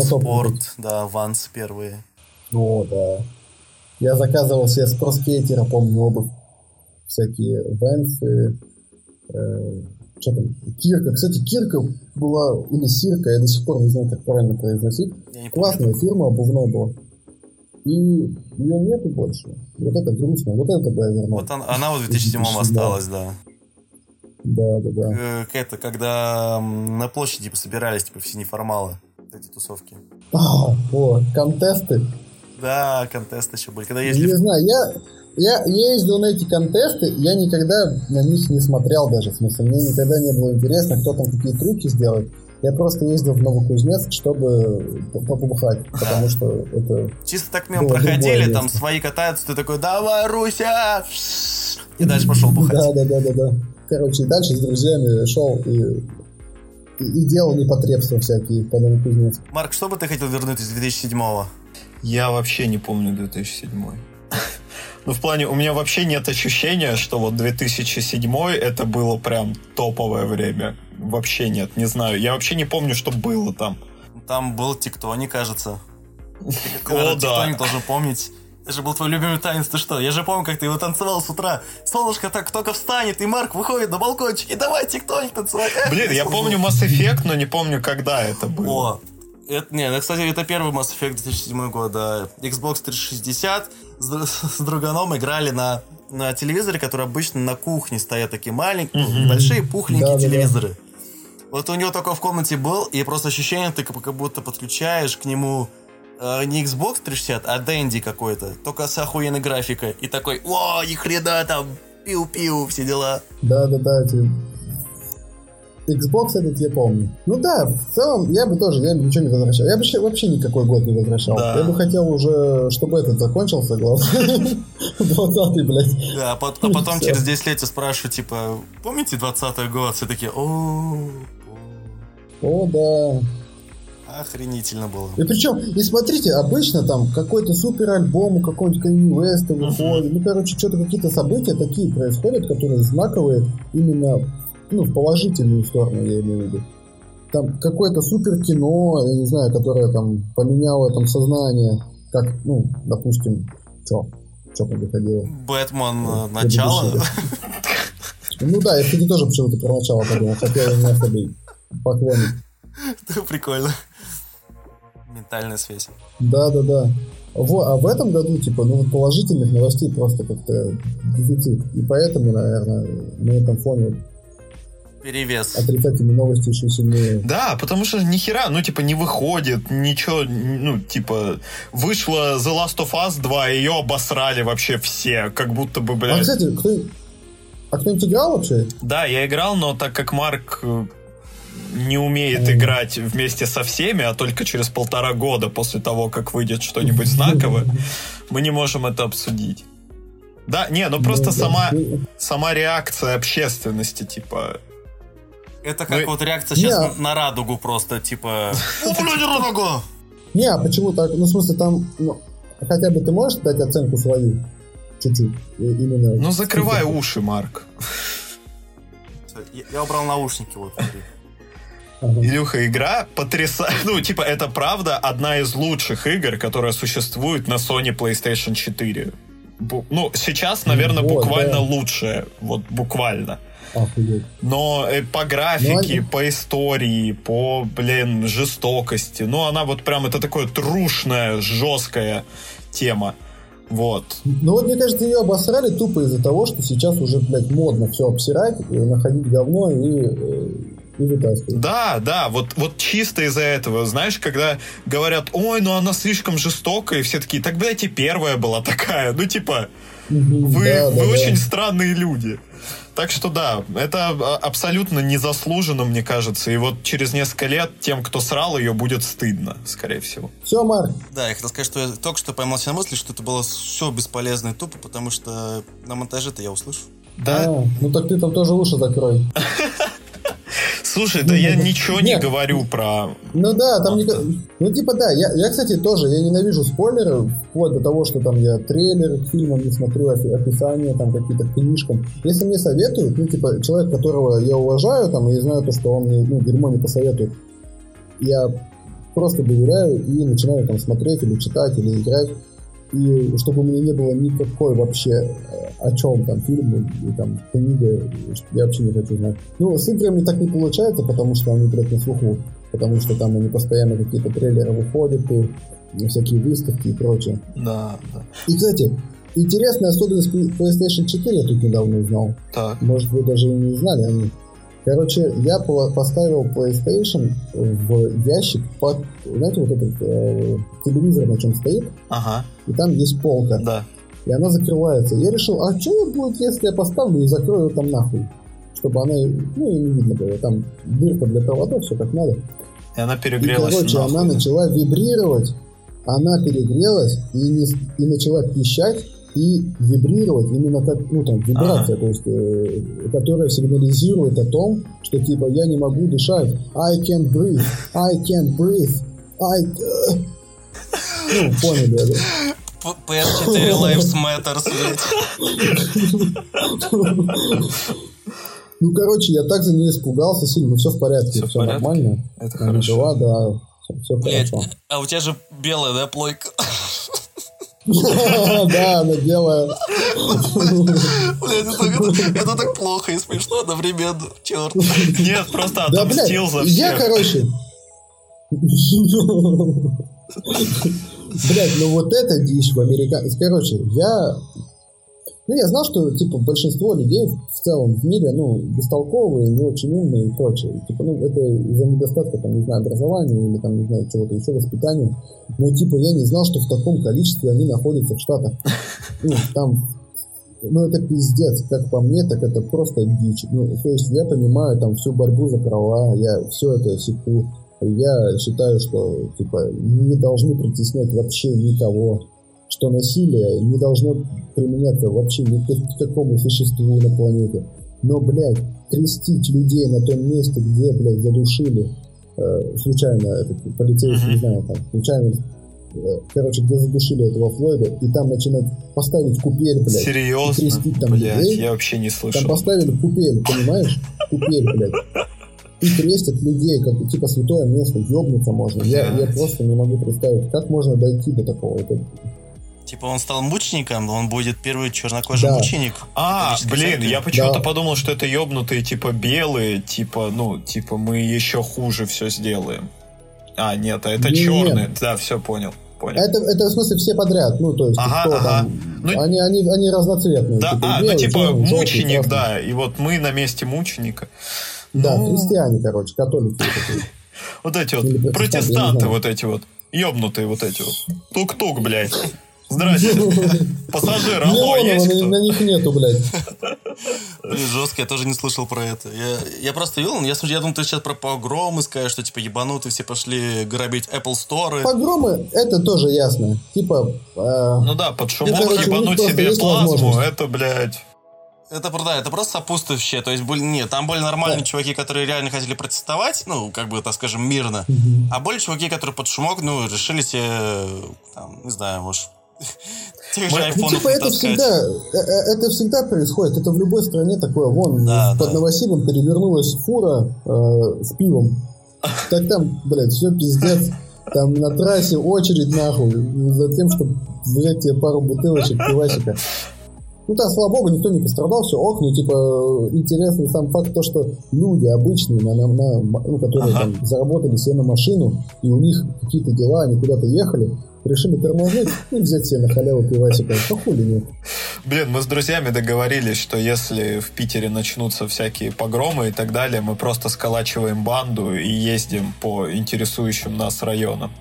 Спорт, были. да, Ванс первые. О, да. Я заказывал себе с проскейтера, помню, обувь. Всякие венсы. что там? Кирка. Кстати, Кирка была, или Сирка, я до сих пор не знаю, как правильно произносить. Классная фирма обувная была. И ее нету больше. Вот это грустно. Вот это бы я вернул. Вот она, она вот в 2007 2007. осталась, да. Да, да, да. Это когда на площади типа, собирались, типа, все неформалы, эти тусовки. А, о, контесты. Да, контесты еще были. Когда Не ездили в знаю, я, я, я ездил на эти контесты, я никогда на них не смотрел даже. В смысле, мне никогда не было интересно, кто там какие трюки сделает. Я просто ездил в Новокузнецк, чтобы по- побухать, потому что это... Чисто так мимо проходили, там свои катаются, ты такой, давай, Руся! И дальше пошел бухать. Да, да, да, да, да. Короче, дальше с друзьями шел и, и, и делал непотребства всякие по Новокузнецку. Марк, что бы ты хотел вернуть из 2007-го? Я вообще не помню 2007. Ну, в плане, у меня вообще нет ощущения, что вот 2007 это было прям топовое время. Вообще нет, не знаю. Я вообще не помню, что было там. Там был Тиктони, кажется. О, да. Тиктоник должен помнить. Это же был твой любимый танец, ты что? Я же помню, как ты его танцевал с утра. Солнышко так только встанет, и Марк выходит на балкончик, и давай Тиктоник танцевать. Блин, я помню Mass Effect, но не помню, когда это было. О, это, не, кстати, это первый Mass Effect 2007 года. Xbox 360 с, с друганом играли на, на телевизоре, который обычно на кухне стоят такие маленькие, ну, большие, пухленькие Да-да-да. телевизоры. Вот у него такой в комнате был, и просто ощущение, ты как будто подключаешь к нему э, не Xbox 360, а Дэнди какой-то, только с охуенной графикой. И такой, о, ни хрена там, пиу-пиу, все дела. Да-да-да, Xbox этот я помню. Ну да, в целом я бы тоже, я бы ничего не возвращал. Я бы вообще, вообще никакой год не возвращал. Да. Я бы хотел уже, чтобы этот закончился, главное. 20-й, блядь. Да, а, а потом через 10 лет я спрашиваю, типа, помните 20-й год? Все такие, о, О, да. охренительно было. И причем, и смотрите, обычно там какой-то супер альбом у какого-нибудь Kanye West выходит. Ну, короче, что-то какие-то события такие происходят, которые знаковые именно ну, в положительную сторону, я имею в виду. Там какое-то супер кино, я не знаю, которое там поменяло там сознание, как, ну, допустим, что? Что выходило? Бэтмен Предыдущий, начало. Ну да, я, кстати, тоже почему-то про начало подумал, хотя я не особо поклонник. Да, Прикольно. Ментальная связь. Да, да, да. Во, а в этом году, типа, ну, положительных новостей просто как-то дефицит. И поэтому, наверное, на этом фоне Перевес. отрицательные новости еще сильнее. Да, потому что ни хера, ну, типа, не выходит, ничего, ну, типа, вышла The Last of Us 2, ее обосрали вообще все, как будто бы, А, блядь. кстати, кто... А кто-нибудь играл вообще? Да, я играл, но так как Марк э, не умеет играть вместе со всеми, а только через полтора года после того, как выйдет что-нибудь знаковое, мы не можем это обсудить. Да, не, ну просто Ну, да. сама, сама реакция общественности, типа, Это как Ну, вот реакция сейчас не. на, на радугу просто, типа... О, блядь, радуга! Не, а почему так? Ну, в смысле, там, ну, хотя бы ты можешь дать оценку свою? Чуть-чуть. Именно. ну закрывай уши, Марк. Я, я убрал наушники, вот, смотри. Ага. Илюха, игра потрясающая. Ну, типа, это правда одна из лучших игр, которая существует на Sony PlayStation 4. Бу- Ну, сейчас, наверное, Вот, буквально да. лучшее. Вот буквально. Но э, по графике, Ну, они- по истории, по, блин, жестокости. Ну, она вот прям, это такое трушная, жесткая тема. Вот. Ну вот, мне кажется, ее обосрали тупо из-за того, что сейчас уже, блядь, модно все обсирать, и находить говно и, э, и вытаскивать. Да, да, вот, вот чисто из-за этого. Знаешь, когда говорят, ой, ну она слишком жестокая, и все такие, так, блядь, и первая была такая. Ну, типа, Мгм, вы, да, вы да, да. очень странные люди. Так что да, это а, абсолютно незаслуженно, мне кажется. И вот через несколько лет тем, кто срал ее, будет стыдно, скорее всего. Все, Марк, Да, я хотел сказать, что я только что поймал себя на мысли, что это было все бесполезно и тупо, потому что на монтаже-то я услышу. Да? А, ну так ты там тоже уши закрой. Слушай, да я ничего не говорю про... Ну да, там не... Ну типа да, я, я, кстати, тоже, я ненавижу спойлеры, вплоть до того, что там я трейлеры к фильмам не смотрю, опи- описания там какие-то книжкам. Если мне советуют, ну типа человек, которого я уважаю, там, и знаю то, что он мне, ну, дерьмо не посоветует, я просто доверяю и начинаю там смотреть или читать, или играть. И чтобы у меня не было никакой вообще э, о чем там фильм и там книга, я вообще не хочу знать. Ну, с играми так не получается, потому что они, блядь, на слуху потому что там они постоянно какие-то трейлеры выходят, и всякие выставки и прочее. Да, да. И, кстати, интересная особенность PlayStation 4 я тут недавно узнал. Так. Может, вы даже и не знали о ней. Короче, я по- поставил PlayStation в ящик под, знаете, вот этот э, телевизор на чем стоит, Ага, и там есть полка, да. и она закрывается. Я решил, а что будет, если я поставлю и закрою там нахуй? Чтобы она, ну, и не видно было. Там дырка для проводов, все как надо. И она И, перегрелась короче, нахуй. она начала вибрировать, она перегрелась и, не и начала пищать и вибрировать именно как, ну, там, вибрация, то есть, э, которая сигнализирует о том, что, типа, я не могу дышать, I can't breathe, I can't breathe, I... э». Ну, поняли, да? П- PS4 Lives Matters, блядь. Ну, короче, я так за нее испугался сильно, но все в порядке, Всё в все порядке? нормально. Это Она хорошо. жива, да, все Блядь, хорошо. а у тебя же белая, да, плойка? Да, она белая. Блядь, это, так плохо и смешно одновременно. Черт. Нет, просто отомстил за я, короче... Блядь, ну вот это дичь в американском... Короче, я... Ну, я знал, что, типа, большинство людей в целом в мире, ну, бестолковые, не очень умные и прочее. Типа, ну, это из-за недостатка, там, не знаю, образования или, там, не знаю, чего-то еще, воспитания. Но, типа, я не знал, что в таком количестве они находятся в Штатах. Ну, там, ну, это пиздец, как по мне, так это просто дичь. Ну, то есть я понимаю там всю борьбу за права, я все это секу. Я считаю, что, типа, не должны притеснять вообще никого что насилие не должно применяться вообще ни к какому существу на планете. Но, блядь, крестить людей на том месте, где, блядь, задушили э, случайно этот полицейский, не знаю, там, случайно э, короче, где задушили этого Флойда, и там начинают поставить купель, блядь. Серьезно? Крестить там блядь, людей. я вообще не слышал. Там поставили купель, понимаешь? Купель, блядь. И крестят людей, как типа святое место, ёбнуться можно. Я, я просто не могу представить, как можно дойти до такого. Это Типа он стал мучеником, он будет первый чернокожий Да. мученик. А, блин, церкви. я почему-то Да. подумал, что это ёбнутые, типа, белые, типа, ну, типа, мы еще хуже все сделаем. А, нет, а это Не-не. черные. Да, все понял. Понял. Это, это в смысле все подряд, ну, то есть, Ага, кто ага. там, Ну- они, они, они разноцветные. Да, типа, а, белый, ну типа желтый, мученик, красный. да, и вот мы на месте мученика. Да, Ну, христиане, короче, католики. Вот эти вот протестанты, вот эти вот, ёбнутые вот эти вот. Тук-тук, блядь. Здрасте. Пассажир, алло, есть на, кто? на них нету, блядь. Блин, жестко, я тоже не слышал про это. Я, я просто видел, я, я думал, ты сейчас про погромы скажешь, что типа ебанутые все пошли грабить Apple Store. Погромы, это тоже ясно. Типа, э, Ну да, под шумок них ебануть себе плазму, это, блядь. Это правда, это просто сопутствующее. То есть, были, нет, там были нормальные Да. чуваки, которые реально хотели протестовать, ну, как бы, так скажем, мирно. А были чуваки, которые под шумок, ну, решили себе, там, не знаю, может, типа, это всегда, э, э, это всегда происходит. Это в любой стране такое. Вон, Да, под да. Новосибом перевернулась фура э, с пивом. Так там, блядь, все пиздец. Там на трассе очередь нахуй за тем, чтобы взять тебе пару бутылочек пивасика. Ну да, слава богу, никто не пострадал, все ок, ну типа интересный сам факт то, что люди обычные, на, на- на- ну, которые Ага. там заработали себе на машину, и у них какие-то дела, они куда-то ехали, решили тормознуть и взять себе на халяву пивасика. Ну хули нет. Блин, мы с друзьями договорились, что если в Питере начнутся всякие погромы и так далее, мы просто сколачиваем банду и ездим по интересующим нас районам.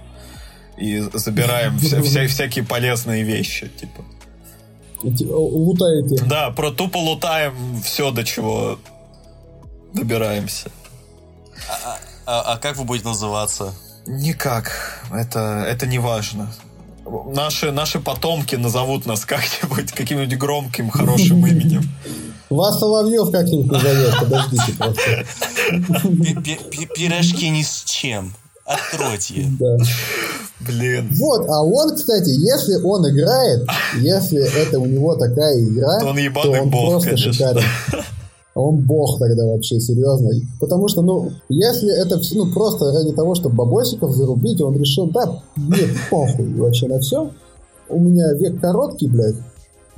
И забираем вся- вся- всякие полезные вещи, типа. Типа, лутаете. Да, про тупо лутаем все, до чего добираемся. А, а как вы будете называться? Никак. Это, это не важно. Наши, наши потомки назовут нас как-нибудь, каким-нибудь громким, хорошим именем. Вас Соловьев как-нибудь назовет, подождите Пирожки ни с чем. Отродье. Да. Блин. Вот, а он, кстати, если он играет, если это у него такая игра, То он ебаный он бог, просто конечно. шикарен. Он бог тогда вообще, серьезно. Потому что, ну, если это все, ну, просто ради того, чтобы бабосиков зарубить, он решил, да, нет, похуй вообще на все. У меня век короткий, блядь.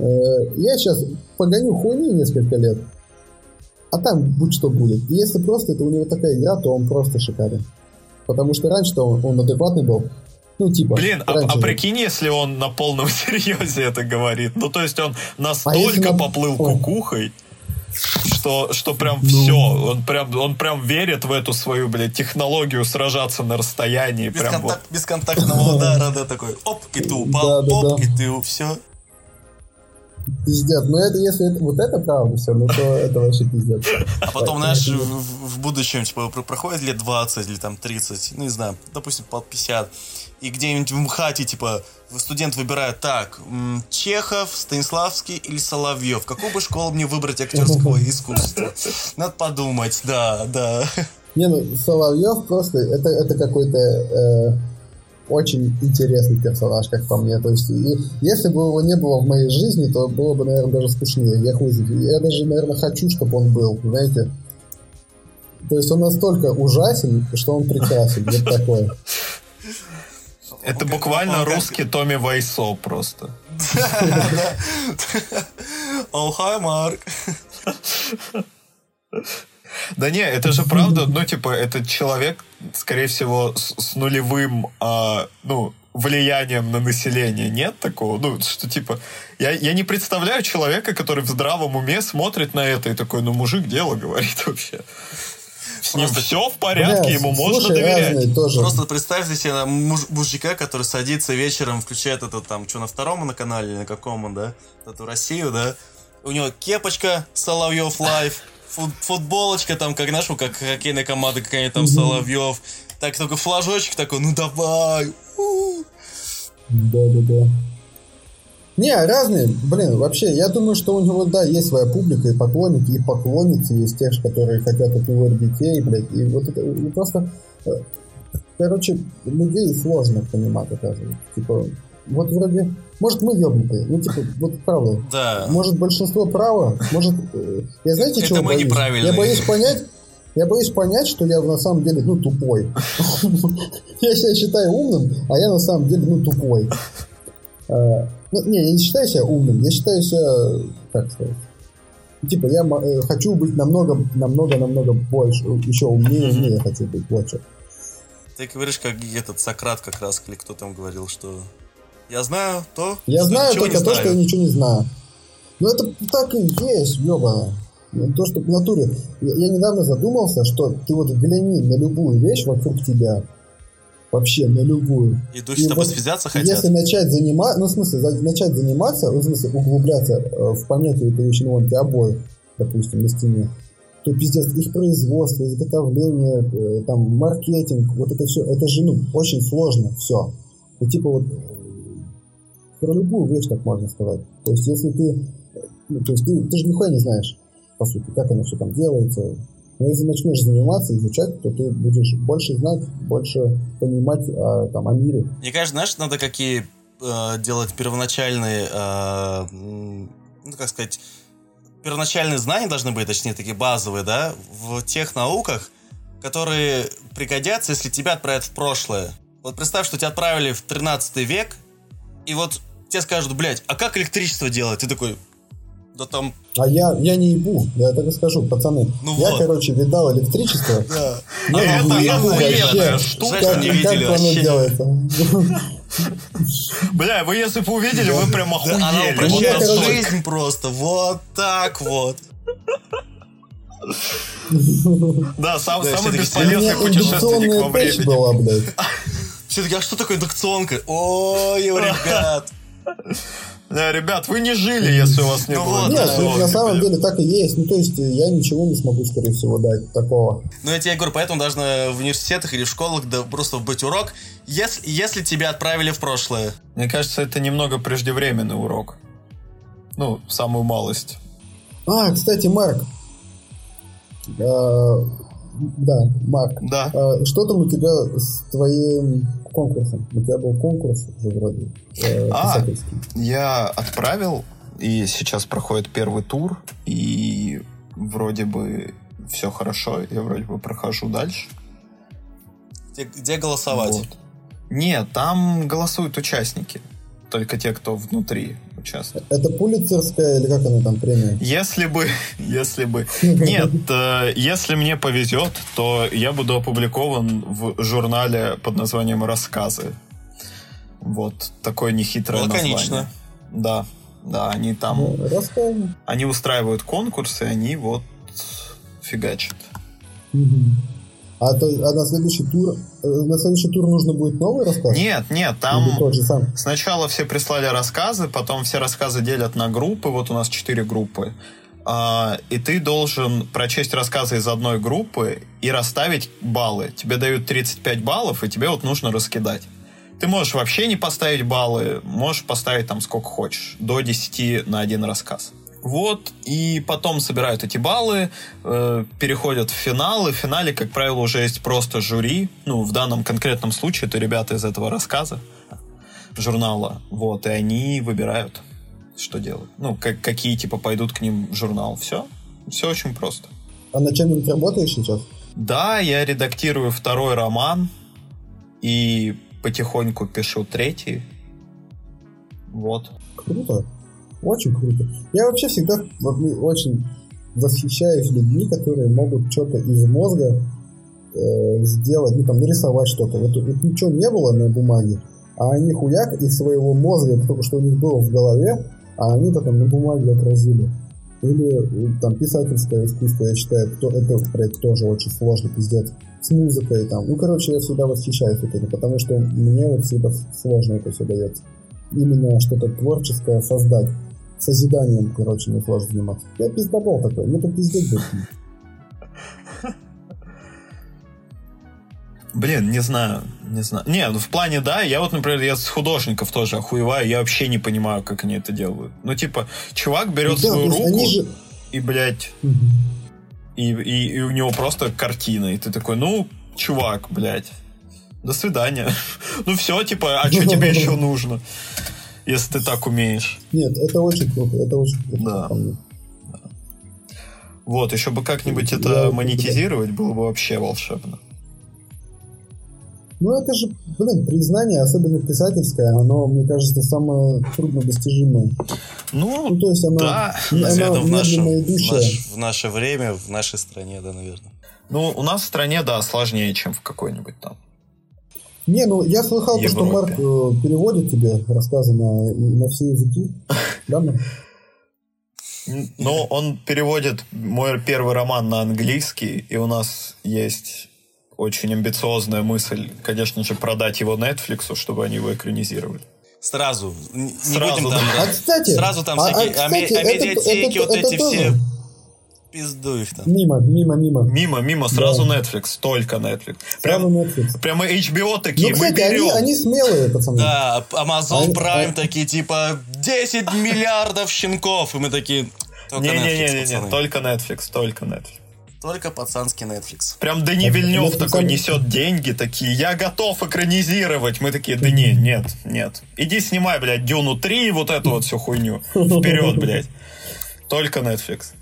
Э, Я сейчас погоню хуйни несколько лет, а там будь что будет. И если просто это у него такая игра, то он просто шикарен. Потому что раньше-то он, он адекватный был. Ну, типа. Блин, а, а прикинь, если он на полном серьезе это говорит. Ну, то есть он А настолько на- поплыл Ой. кукухой, что, что прям Ну. все, он прям, он прям верит в эту свою, блядь, технологию сражаться на расстоянии. Без, Прям вот. контак- бесконтактного удара, да, такой, оп, и ты упал, Да, да, оп, да. и ты, все. Пиздец. Но это, если это, вот это правда все, ну то это вообще пиздец. А потом, Так, знаешь, это- в, в будущем, типа, про- проходит лет 20 или там 30, ну, не знаю, допустим, под 50, и где-нибудь в МХАТе, типа, студент выбирает так, Чехов, Станиславский или Соловьев. Какую бы школу мне выбрать актерского искусства? Надо подумать, да, да. Не, ну Соловьев просто это, это какой-то э, очень интересный персонаж, как по мне. То есть, и если бы его не было в моей жизни, то было бы, наверное, даже скучнее. Я хуй. Я даже, наверное, хочу, чтобы он был, знаете. То есть он настолько ужасен, что он прекрасен. Вот такое. Это Он как- буквально он как- русский Томми Вайсо просто. О, хай, Марк. Да не, это же правда, ну, типа, это человек, скорее всего, с, с нулевым, а, ну, влиянием на население. Нет такого? Ну, что типа... Я, я не представляю человека, который в здравом уме смотрит на это и такой, ну, мужик дело говорит вообще. С ним Просто- все в порядке, Бля, ему можно слушай, доверять. тоже. Просто представьте себе муж- мужика, который садится вечером, включает это там, что на втором на канале или на каком он, да? Эту Россию, да? У него кепочка Соловьев Live, фут- футболочка там, как нашу, как хоккейная команда какая-нибудь там Соловьев. Так, только флажочек такой, ну давай. у. Не, разные, блин, вообще, я думаю, что у него, да, есть своя публика, и поклонники, и поклонницы есть тех, которые хотят от него детей, блядь, и вот это, и просто, э, короче, людей сложно понимать, оказывается, типа, вот вроде, может, мы ебнутые, ну, типа, вот правда, Да. может, большинство право, может, э, я знаете, Это чего мы боюсь? Я боюсь понять, я боюсь понять, что я на самом деле, ну, тупой. Я себя считаю умным, а я на самом деле, ну, тупой. Ну, не, я не считаю себя умным, я считаю себя, как сказать, ну, типа, я э, хочу быть намного, намного, намного больше, еще умнее, умнее хочу быть, вот что. Ты говоришь, как этот Сократ как раз, или кто там говорил, что я знаю то, Я что знаю только то, что я знаю. ничего не знаю. Ну, это так и есть, ёбана. То, что в натуре... Я, я недавно задумался, что ты вот взгляни на любую вещь вокруг тебя, вообще на любую. И с тобой вот связаться хотят. Если начать заниматься, ну, в смысле, за- начать заниматься, в смысле, углубляться э, в понятие этой вещи, ну, вон, обои, допустим, на стене, то пиздец, их производство, изготовление, э, там, маркетинг, вот это все, это же, ну, очень сложно все. И типа вот э, про любую вещь так можно сказать. То есть, если ты, э, ну, то есть ты, ты же нихуя не знаешь, по сути, как оно все там делается. Но если начнешь заниматься, изучать, то ты будешь больше знать, больше понимать а, там, о мире. Мне кажется, знаешь, надо какие э, делать первоначальные, э, ну, как сказать, первоначальные знания должны быть, точнее, такие базовые, да, в тех науках, которые пригодятся, если тебя отправят в прошлое. Вот представь, что тебя отправили в 13 век, и вот тебе скажут, блядь, а как электричество делать? Ты такой, да там... А я, я не ебу, я так и скажу, пацаны. Ну я, вот. короче, видал электричество. Да. Я А не это ебу вообще, штука. Как, оно делается. Бля, вы если бы увидели, вы прям Да, она охуели. упрощает жизнь просто. Вот так вот. Да, сам, Да, самый бесполезный путешественник во времени. была, блядь. Все таки а что такое индукционка? Ой, ребят. Да, ребят, вы не жили, если у вас не Ну было. вот, Нет, да, ну, на самом деле так и есть. Ну, то есть, э, я ничего не смогу, скорее всего, дать такого. Ну, я тебе говорю, поэтому должно в университетах или в школах да, просто быть урок, если, если тебя отправили в прошлое. Мне кажется, это немного преждевременный урок. Ну, самую малость. А, кстати, Марк. Да, Марк. Да. А, что там у тебя с твоим конкурсом? У тебя был конкурс уже вроде э, А. Я отправил, и сейчас проходит первый тур, и вроде бы все хорошо, я вроде бы прохожу дальше. Где, где голосовать? Вот. Нет, там голосуют участники. Только те, кто внутри участвует. Это пулицерская или как она там премия? Если бы, если бы. Нет, э, если мне повезет, то я буду опубликован в журнале под названием «Рассказы». Вот, такое нехитрое Лаконично. название. Да, да, они там, Ну, расскажи. они устраивают конкурсы, они вот фигачат. А, то, а на следующий тур э, на следующий тур нужно будет новый рассказ? Нет, нет, Или там тот же сам? Сначала все прислали рассказы, потом все рассказы делят на группы. Вот у нас четыре группы. А, и ты должен прочесть рассказы из одной группы и расставить баллы. Тебе дают 35 баллов, и тебе вот нужно раскидать. Ты можешь вообще не поставить баллы, можешь поставить там сколько хочешь, до 10 на один рассказ. Вот, и потом собирают эти баллы, э, переходят в финал, и в финале, как правило, уже есть просто жюри. Ну, в данном конкретном случае это ребята из этого рассказа журнала. Вот, и они выбирают, что делать. Ну, как, какие, типа, пойдут к ним в журнал. Все. Все очень просто. А над чем-нибудь работаешь сейчас? Да, я редактирую второй роман и потихоньку пишу третий. Вот. Круто. Очень круто. Я вообще всегда ну, очень восхищаюсь людьми, которые могут что-то из мозга э, сделать, ну там нарисовать что-то. Вот, вот ничего не было на бумаге, а они хуяк из своего мозга, только что у них было в голове, а они потом на бумаге отразили. Или э, там писательское искусство, я считаю, кто, это проект тоже очень сложный, пиздец. С музыкой там. Ну, короче, я всегда восхищаюсь этим, потому что мне вот всегда сложно это все дается. Именно что-то творческое создать. Созиданием, короче, мне сложно заниматься. Я пиздобол такой, мне тут пиздец будет. Блин, не знаю, не знаю. Не, ну в плане, да, я вот, например, я с художников тоже охуеваю, я вообще не понимаю, как они это делают. Ну, типа, чувак берет Да, свою руку же- и, блядь, и, и, и у него просто картина, и ты такой, ну, чувак, блядь, до свидания. Ну все, типа, а что тебе еще нужно, если ты так умеешь? Нет, это очень круто, это очень круто. Да. Вот, еще бы как-нибудь Я- это монетизировать было бы вообще волшебно. Ну, это же, блин, признание, особенно писательское, оно, мне кажется, самое труднодостижимое. Ну, Ну, то есть оно, да, оно Наверное, в, и в, наш- в наше время, в нашей стране, да, наверное. ну, у нас в стране, да, сложнее, чем в какой-нибудь там. Не, ну я слыхал, то, что Европе. Марк э, переводит тебе рассказы на, на все языки. Да, Ну, он переводит мой первый роман на английский, и у нас есть очень амбициозная мысль, конечно же, продать его Netflix, чтобы они его экранизировали. Сразу. Не Сразу, будем там... да. А, кстати, Сразу там а- а, всякие аме- кстати, это- амедиатеки, это- вот это эти тоже. все. Пизду их там. Мимо, мимо, мимо. Мимо, мимо, сразу Да. Netflix, только Netflix. Сразу Прям, Netflix. прямо HBO такие, Ну, мы кстати, они, берем. они смелые, пацаны. Да, Amazon Они- Prime а- такие, типа, 10 миллиардов щенков. И мы такие, только Netflix, Не-не-не, пацаны. только Netflix, только Netflix. Только пацанский Netflix. Прям Дани Вильнев Netflix такой несет деньги, такие, я готов экранизировать. Мы такие, да не, нет, нет. Иди снимай, блядь, Дюну 3 и вот эту вот всю хуйню. Вперед, блядь. Только Netflix.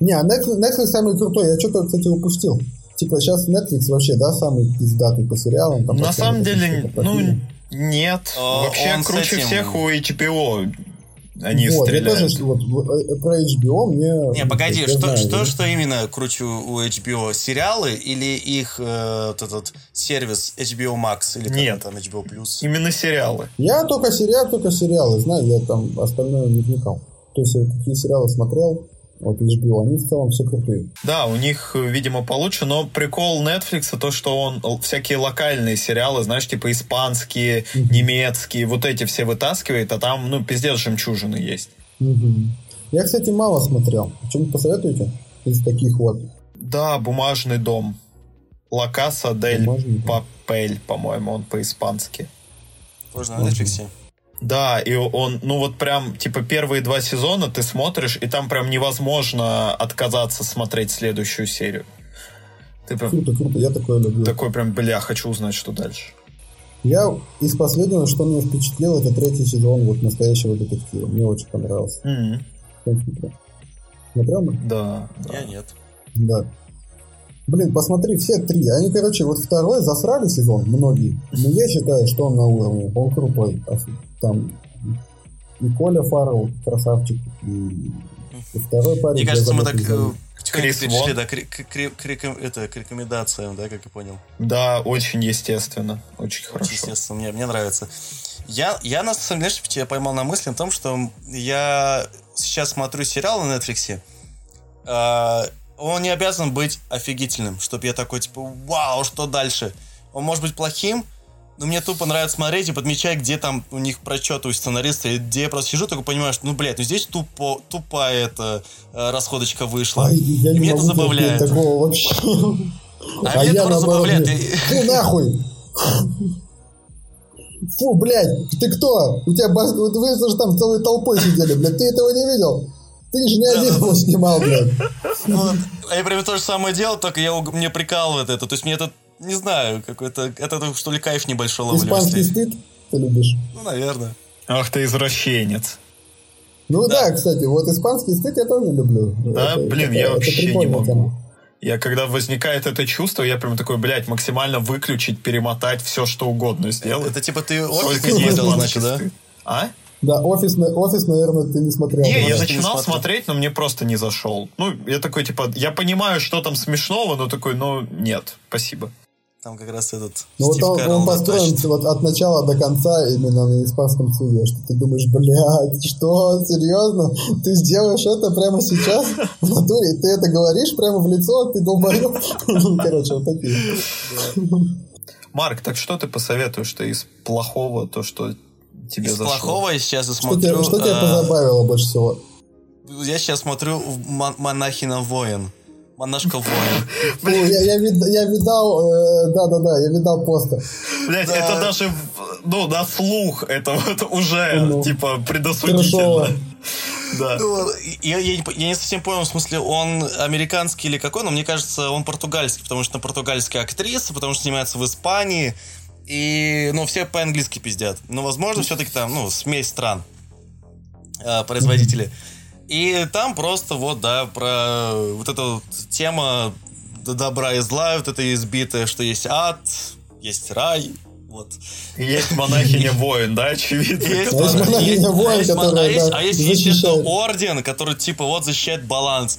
Не, а Netflix, Netflix самый крутой. Я что-то, кстати, упустил. Типа сейчас Netflix вообще, да, самый пиздатый по сериалам. там, На по самом деле, ну, нет. А, Вообще круче этим- всех у HBO они вот, я стреляют. тоже, вот, в- э, про HBO мне... Не, погоди, я что, знаю, что, да. что именно круче у HBO? Сериалы или их э, вот этот сервис HBO Max? Или Нет. там HBO Plus? Именно сериалы. Я только сериал, только сериалы знаю, я там остальное не вникал. То есть я какие сериалы смотрел, вот HBO, они в целом все крутые. Да, у них, видимо, получше, но прикол Netflix то, что он всякие локальные сериалы, знаешь, типа испанские, немецкие, вот эти все вытаскивает, а там, ну, пиздец жемчужины есть. Мгм. Я, кстати, мало смотрел. Что-нибудь посоветуете из таких вот? Да, бумажный дом. Ла Каса дель. Папель, по-моему, он по-испански. Тоже на Netflix? Да, и он, ну вот прям, типа, первые два сезона ты смотришь, и там прям невозможно отказаться смотреть следующую серию. Ты прям Круто, круто, я такое люблю. такой прям, бля, хочу узнать, что дальше. Я из последнего, что меня впечатлило, это третий сезон вот настоящего детектива. Мне очень понравился. Кто смотрел? Да, да. Я нет. Да. Блин, посмотри, все три. Они, короче, вот второй засрали сезон, многие. Но я считаю, что он на уровне. Он крутой. Там и Коля Фаррелл, красавчик, и, и второй парень. Мне кажется, мы так э, Крис да, к, к- к- это, к рекомендациям, да, как я понял. Да, очень естественно. Очень хорошо. Естественно, мне, мне нравится. Я, я на самом деле, я поймал на мысли о том, что я сейчас смотрю сериал на Netflix. а, он не обязан быть офигительным, чтобы я такой, типа, вау, что дальше? Он может быть плохим, но мне тупо нравится смотреть и подмечать, где там у них прочеты у сценариста, и где я просто сижу, только понимаю, что, ну, блядь, ну здесь тупо, тупая эта э, расходочка вышла. Ай, я И меня это забавляет. такого вообще. А меня тоже забавляет. Фу, нахуй! Фу, блядь, ты кто? У тебя бас... вот вы же там целой толпой сидели, блядь, ты этого не видел? Ты же не один его снимал, блядь. Вот. А я прям то же самое делал, только я, мне прикалывает это. То есть мне это, не знаю, какой-то, это что ли кайф небольшой ловлю. Испанский стыд ты любишь? Ну, наверное. Ах ты извращенец. Ну да, кстати, вот испанский стыд я тоже люблю. Да, Это блин, такая- я это вообще не могу. тема. Я когда возникает это чувство, я прям такой, блядь, максимально выключить, перемотать, все что угодно сделать. Это типа ты офис испанский значит, да? А? Да, офис, офис, наверное, ты не смотрел. Не, да? я начинал не смотрел. смотреть, но мне просто не зашел. Ну, я такой, типа, я понимаю, что там смешного, но такой, ну, нет, спасибо. Там как раз этот Ну вот он, Кэрролл он построен вот от начала до конца именно на испанском суде, что ты думаешь, блядь, что, серьезно? Ты сделаешь это прямо сейчас в натуре? Ты это говоришь прямо в лицо, ты долбоёб? Ну, Короче, вот такие. Марк, так что ты посоветуешь-то из плохого, то, что тебе Из зашло? плохого я сейчас Что смотрю... тебя, что тебя э, позабавило больше всего? Я сейчас смотрю Монахина воин. Монашка воин. Я, я, вид- я видал, э, да-да-да, я видал постер. Блять, Да. это даже, ну, на слух, это вот уже, Ну, типа, Трэшово. предосудительно. Да. Ну, я, я я не совсем понял, в смысле, он американский или какой, но мне кажется, он португальский, потому что португальская актриса, потому что снимается в Испании, и, ну, все по-английски пиздят. Но, возможно, все-таки там, ну, смесь стран э, производителей. И там просто вот, да, про вот эта вот тема добра и зла, вот это избитое, что есть ад, есть рай, вот. Есть монахиня-воин, да, очевидно. Есть, есть мон- монахиня воин, а есть которая, а есть- да, а есть, естественно, защищает. орден, который типа вот защищает баланс.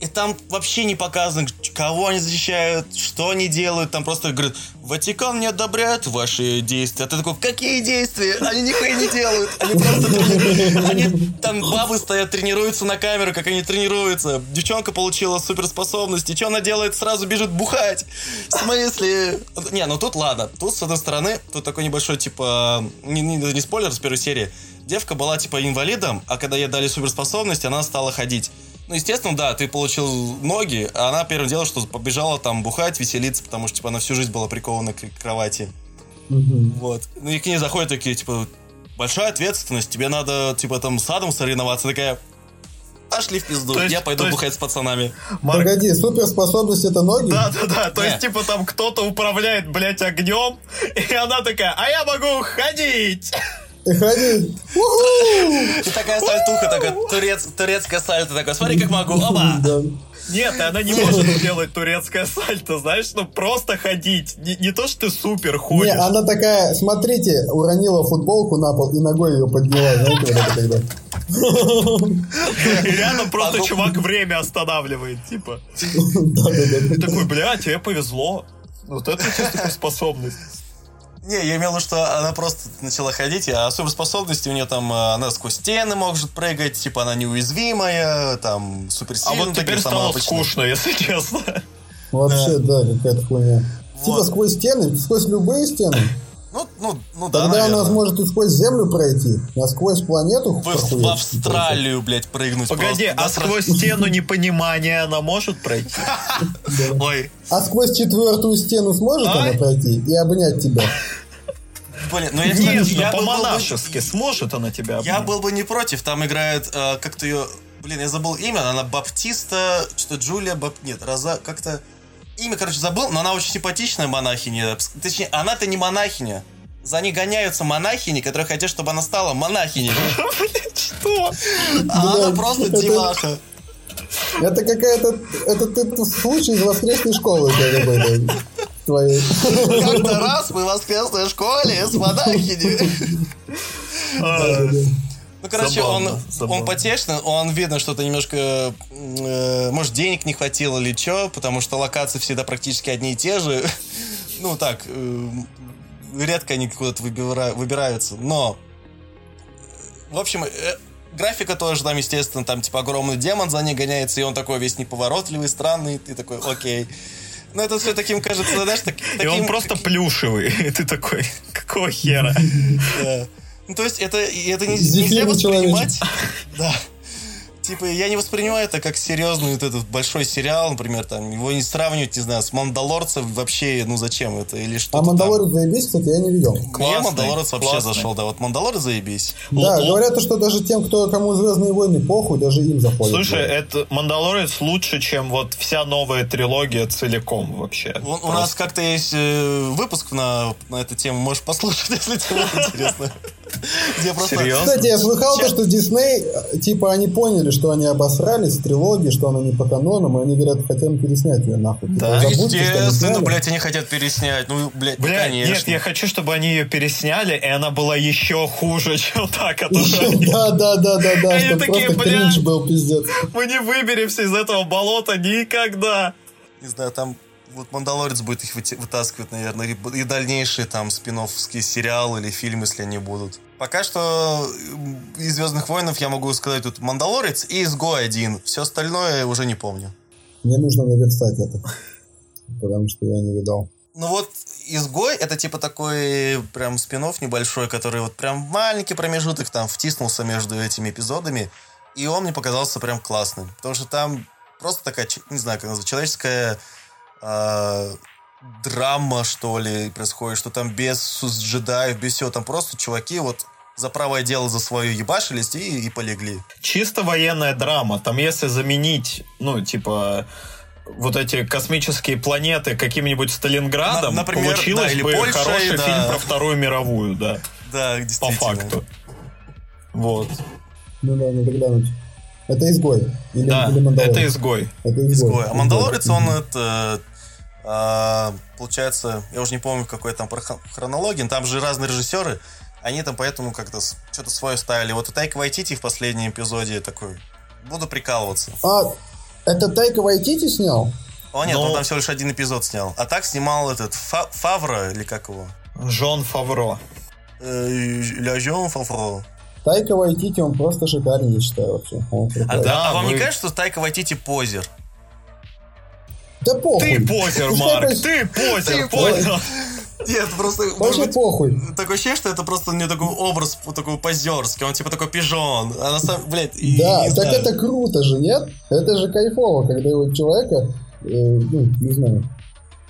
И там вообще не показано, кого они защищают, что они делают. Там просто говорят, Ватикан не одобряет ваши действия. А ты такой, какие действия? Они нихуя не делают. Они просто Они там бабы стоят, тренируются на камеру, как они тренируются. Девчонка получила суперспособности. Что она делает? Сразу бежит бухать. В смысле? Не, ну тут ладно. Тут, с одной стороны, тут такой небольшой, типа, не, не, не спойлер с первой серии. Девка была, типа, инвалидом, а когда ей дали суперспособности, она стала ходить. Ну, естественно, да, ты получил ноги, а она первым делом, что побежала там бухать, веселиться, потому что, типа, она всю жизнь была прикована к кровати. Мгм. Вот. Ну и к ней заходят такие, типа, большая ответственность, тебе надо, типа, там, с адом соревноваться. Такая, пошли в пизду, То есть- я пойду есть- бухать с пацанами. Марк, Погоди, суперспособность это ноги? Да, да, да. То Не. есть, типа, там кто-то управляет, блядь, огнем, и она такая, а я могу ходить. И. Уху! И такая сальтуха, такая турец, турецкая сальто, такая, смотри, как могу, оба! Да. Нет, она не может делать турецкое сальто, знаешь, ну просто ходить. Не, не то, что ты супер Не, ходишь. она такая, смотрите, уронила футболку на пол и ногой ее подняла, знаете, вот это когда. И рядом просто чувак время останавливает, типа. Да-да-да. И такой, бля, тебе повезло. Вот это чисто способность. Не, я имел в виду, что она просто начала ходить, а суперспособности у нее там, она сквозь стены может прыгать, типа она неуязвимая, там А суперсильная. вот такие теперь стало обычные. скучно, если честно. Вообще, да, какая-то хуйня. Типа Вот. сквозь стены, сквозь любые стены. Ну, ну, ну да, Тогда она наверное. сможет и сквозь землю пройти, а сквозь планету В, в Австралию, блядь, прыгнуть Погоди, просто. а Да, сквозь стену непонимания она может пройти? Ой, А сквозь четвертую стену сможет она пройти и обнять тебя? блин, ну я, Нет, я был бы- по-монашески сможет она тебя Я обнять? был бы не против, там играет, э, как-то ее, блин, я забыл имя, она Баптиста, что Джулия, Бап... нет, Роза, как-то, имя, короче, забыл, но она очень симпатичная монахиня, точнее, она-то не монахиня, за ней гоняются монахини, которые хотят, чтобы она стала монахиней, Что? а она просто деваха. Это какая-то... Это ты случай из воскресной школы твоей. Как-то раз мы в воскресной школе с монахиней. Ну, короче, Забавно, он, забавно. он потешный, он видно, что-то немножко, э, может, денег не хватило или что, потому что локации всегда практически одни и те же. Ну, так, э, редко они куда-то выбира- выбираются, но, э, в общем, э, графика тоже там, естественно, там, типа, огромный демон за ней гоняется, и он такой весь неповоротливый, странный, ты такой, окей. Но это все таким кажется, знаешь, так- И таким... он просто плюшевый. И ты такой, какого хера? Ну, то есть, это, это не, нельзя воспринимать. Да. Типа, я не воспринимаю это как серьезный вот этот большой сериал, например, там, его не сравнивать, не знаю, с Мандалорцем вообще, ну зачем это, или что А Мандалорец заебись, кстати, я не видел. Мне Классный, Мандалорец вообще классный. зашел, да, вот Мандалорец заебись. Да, Л- говорят, что даже тем, кто кому Звездные войны похуй, даже им заходит. Слушай, это Мандалорец лучше, чем вот вся новая трилогия целиком вообще. У, у нас как-то есть э, выпуск на, на эту тему, можешь послушать, если тебе интересно. Где просто... Серьезно? Кстати, я слыхал то, что Дисней, э, типа, они поняли, что они обосрались в трилогии, что она не по канонам, и они говорят, хотим переснять ее нахуй. Типа, Да, мы Естественно, сняли. блядь, они хотят переснять. Ну, блядь, ну, Бля, конечно. нет, я хочу, чтобы они ее пересняли, и она была еще хуже, чем та, которая... Да, да, да, да, да, Они чтобы такие, просто «Бля». кринж был пиздец. Мы не выберемся из этого болота никогда. Не знаю, там Вот Мандалорец будет их вытаскивать, наверное, и, и дальнейшие там спин сериалы или фильмы, если они будут. Пока что м, из Звездных войнов я могу сказать тут Мандалорец и Изгой один. Все остальное уже не помню. Мне нужно наверстать это. Потому что я не видал. Ну вот Изгой это типа такой прям спин небольшой, который вот прям маленький промежуток там втиснулся между этими эпизодами. И он мне показался прям классным. Потому что там просто такая, не знаю, как назвать, человеческая э, драма, что ли, происходит, что там без джедаев, без всего, там просто чуваки вот за правое дело за свое ебашились и, и полегли. Чисто военная драма. Там если заменить, ну, типа, вот эти космические планеты каким-нибудь Сталинградом, На- например, получилось да, или бы Польшей, хороший да. фильм про Вторую мировую, да, Да, по факту. Вот. Ну да, надо глянуть. Это изгой. Или, Да, или это изгой. Это изгой. Изгой. А Мандалорец, он это... а, получается, я уже не помню, какой там хронологии, но там же разные режиссеры, они там поэтому как-то что-то свое ставили. Вот и Тайка Вайтити в последнем эпизоде такой, буду прикалываться. А, это Тайка Вайтити снял? О нет, Ну- он там всего лишь один эпизод снял. А так снимал этот Фа- Фавра, или как его? Жон Фавро. Э, Ля Жон Фавро. Тайка Вайтити, он просто шикарен, я считаю, вообще. А, да, а вам вы- не кажется, что Тайка Вайтити позер? Да похуй. Ты позер, Марк, ты позер, понял? Нет, просто... Вообще похуй. Такое ощущение, что это просто у него такой образ такой позерский. Он типа такой пижон. А на самом... Блядь, и- Да, не так знаю. это круто же, нет? Это же кайфово, когда у человека, э, ну, не знаю,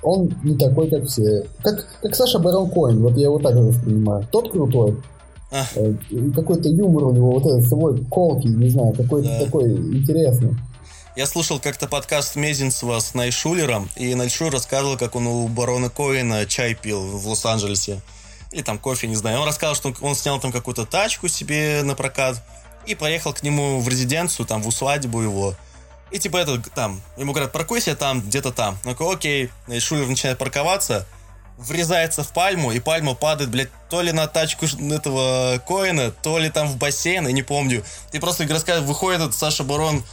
он не такой, как все. Как, как Саша Барон Коэн, вот я его так воспринимаю. Тот крутой. А. Э, какой-то юмор у него, вот этот свой колкий, не знаю, какой-то Да. такой интересный. Я слушал как-то подкаст Мезенцева с Найшулером, и Найшулер рассказывал, как он у барона Коэна чай пил в Лос-Анджелесе. Или там кофе, не знаю. Он рассказал, что он, он снял там какую-то тачку себе на прокат и поехал к нему в резиденцию, там, в усадьбу его. И типа это там, ему говорят, паркуйся там, где-то там. Он такой, окей. Найшулер начинает парковаться, врезается в пальму, и пальма падает, блядь, то ли на тачку этого Коэна, то ли там в бассейн, я не помню. И просто рассказывает, выходит этот Саша Барон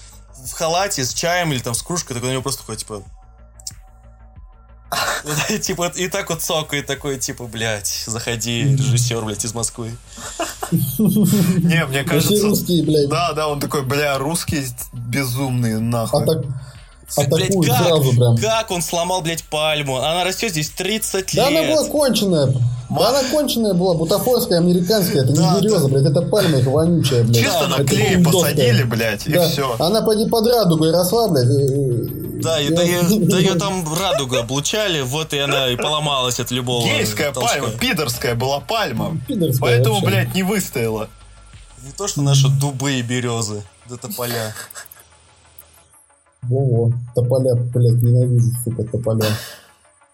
в халате с чаем или там с кружкой, такой на него просто такой, типа... И, Типа, и так вот цокает такой, типа, блядь, заходи, режиссер, блядь, из Москвы. Не, мне кажется... русские, блядь, Да, да, он такой, бля, русские безумные, нахуй. Блядь, атакуют как, сразу прям. как он сломал, блядь, пальму? Она растет здесь 30 Да она лет. была конченая. Да она конченая была, бутафорская, американская. Это Да, не береза, блядь, это пальма их вонючая, блядь. Чисто на Это клей посадили, блядь, и Да. все. Она поди под радугой росла, блядь. и- Да, и, и- да, ее, да ее там радуга облучали, вот и она и поломалась от любого Гейская толчка. пальма, пидорская была пальма. Пидорская Поэтому, вообще. блядь, не выстояла. Не то, что наши дубы и березы, да тополя. Во-во, тополя, блядь, ненавижу, сука, тополя.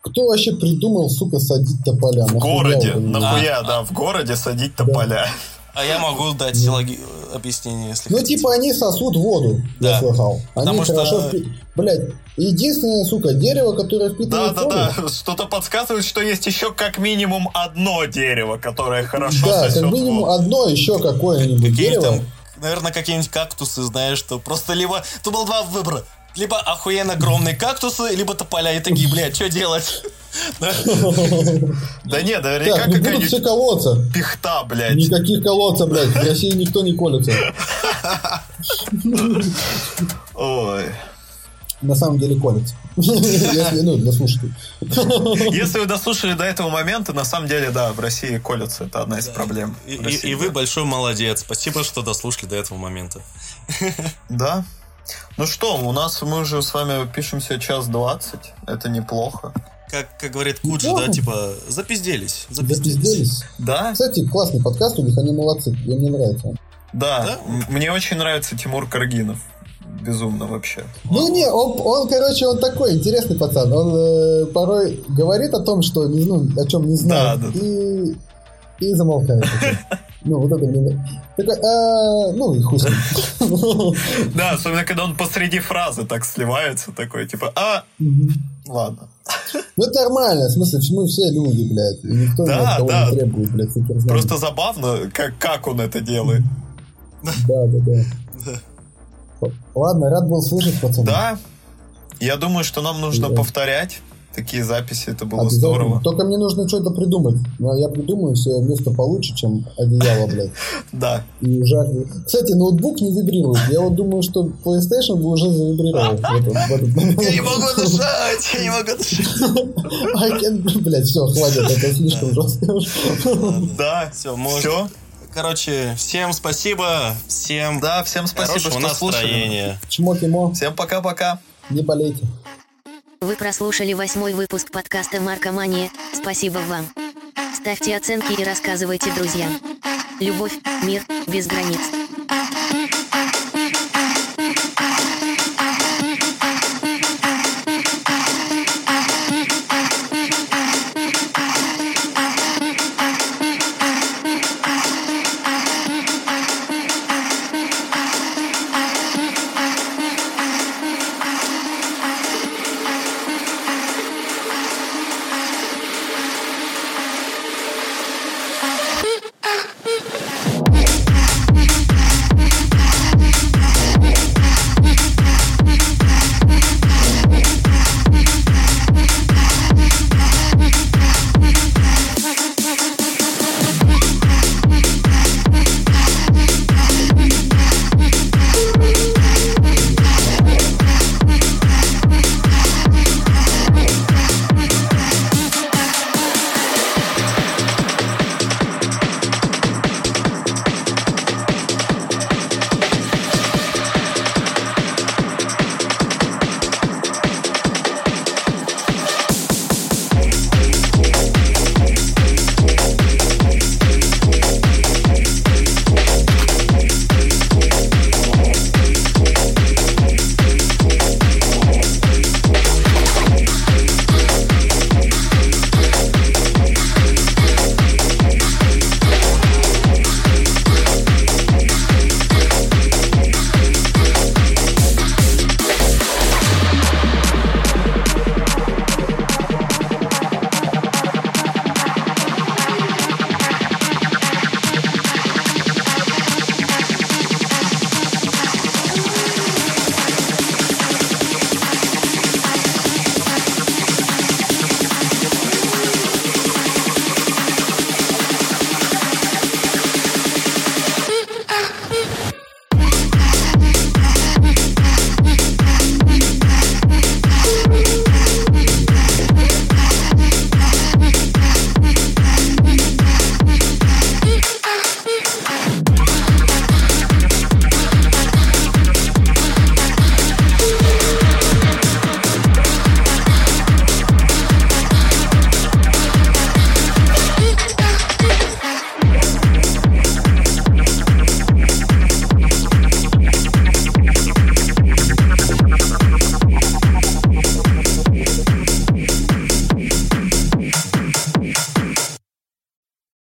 Кто вообще придумал, сука, садить тополя? В Нахуя городе, это? нахуя, да, в городе садить тополя. А я могу дать логи- объяснение, если Ну, хотите. типа, они сосут воду, Да. я слыхал. Они Потому что- хорошо впи- Блядь, единственное, сука, дерево, которое Да, впитывает да, воду. да. Что-то подсказывает, что есть еще как минимум одно дерево, которое хорошо Да, сосет как минимум воду. одно еще какое-нибудь Какие дерево. там, наверное, какие-нибудь кактусы, знаешь, что просто либо... Тут было два выбора. Либо охуенно огромные кактусы, либо тополя. И такие, блядь, что делать? Да. Да нет, наверняка ну будут все какая-нибудь колоться. пихта, блядь. Никаких колодца, блядь. В России никто не колется. Ой. На самом деле колется. Если, ну, для слушателей. Если вы дослушали до этого момента, на самом деле, да, в России колются. Это одна из проблем. И, в и- России, и вы да. большой молодец. Спасибо, что дослушали до этого момента. Да. Ну что, у нас мы уже с вами пишемся час двадцать. Это неплохо. Как, как говорит Куджи, да, типа, запизделись. Запизделись. Да? Кстати, классный подкаст у них, они молодцы. Мне мне нравится. он. Да. Да? Мне очень нравится Тимур Каргинов. Безумно вообще. Ну не, он, он, короче, он такой интересный пацан. Он э, порой говорит о том, что не, ну, о чем не знает. Да, да. И, и замолкает. Ну, вот это мне... Такой, «А, ну, и хуй. Да, особенно когда он посреди фразы так сливается, такой, типа, а, ладно. Ну, это нормально. В смысле, мы все люди, блядь. И никто ни Да, да. не требует, блядь, суперзнаний. Просто забавно, как, как он это делает. Да, да, да. Ладно, рад был слышать, пацаны. Да, я думаю, что нам нужно повторять такие записи, это было здорово. Только мне нужно что-то придумать. Но я придумаю себе место получше, чем одеяло, блядь. Да. И жар. Кстати, ноутбук не вибрирует. Я вот думаю, что PlayStation бы уже завибрировал. Я не могу дышать, я не могу дышать. Can- Блядь, все, хватит, это слишком жестко. Да, Все, можно. Все? Короче, всем спасибо, всем Да, всем спасибо, хорошего что слушали. настроения. Чмо-кимо, Всем пока-пока. не болейте. Вы прослушали восьмой выпуск подкаста Марка «Маркомания», спасибо вам. Ставьте оценки и рассказывайте друзьям. Любовь, мир, без границ.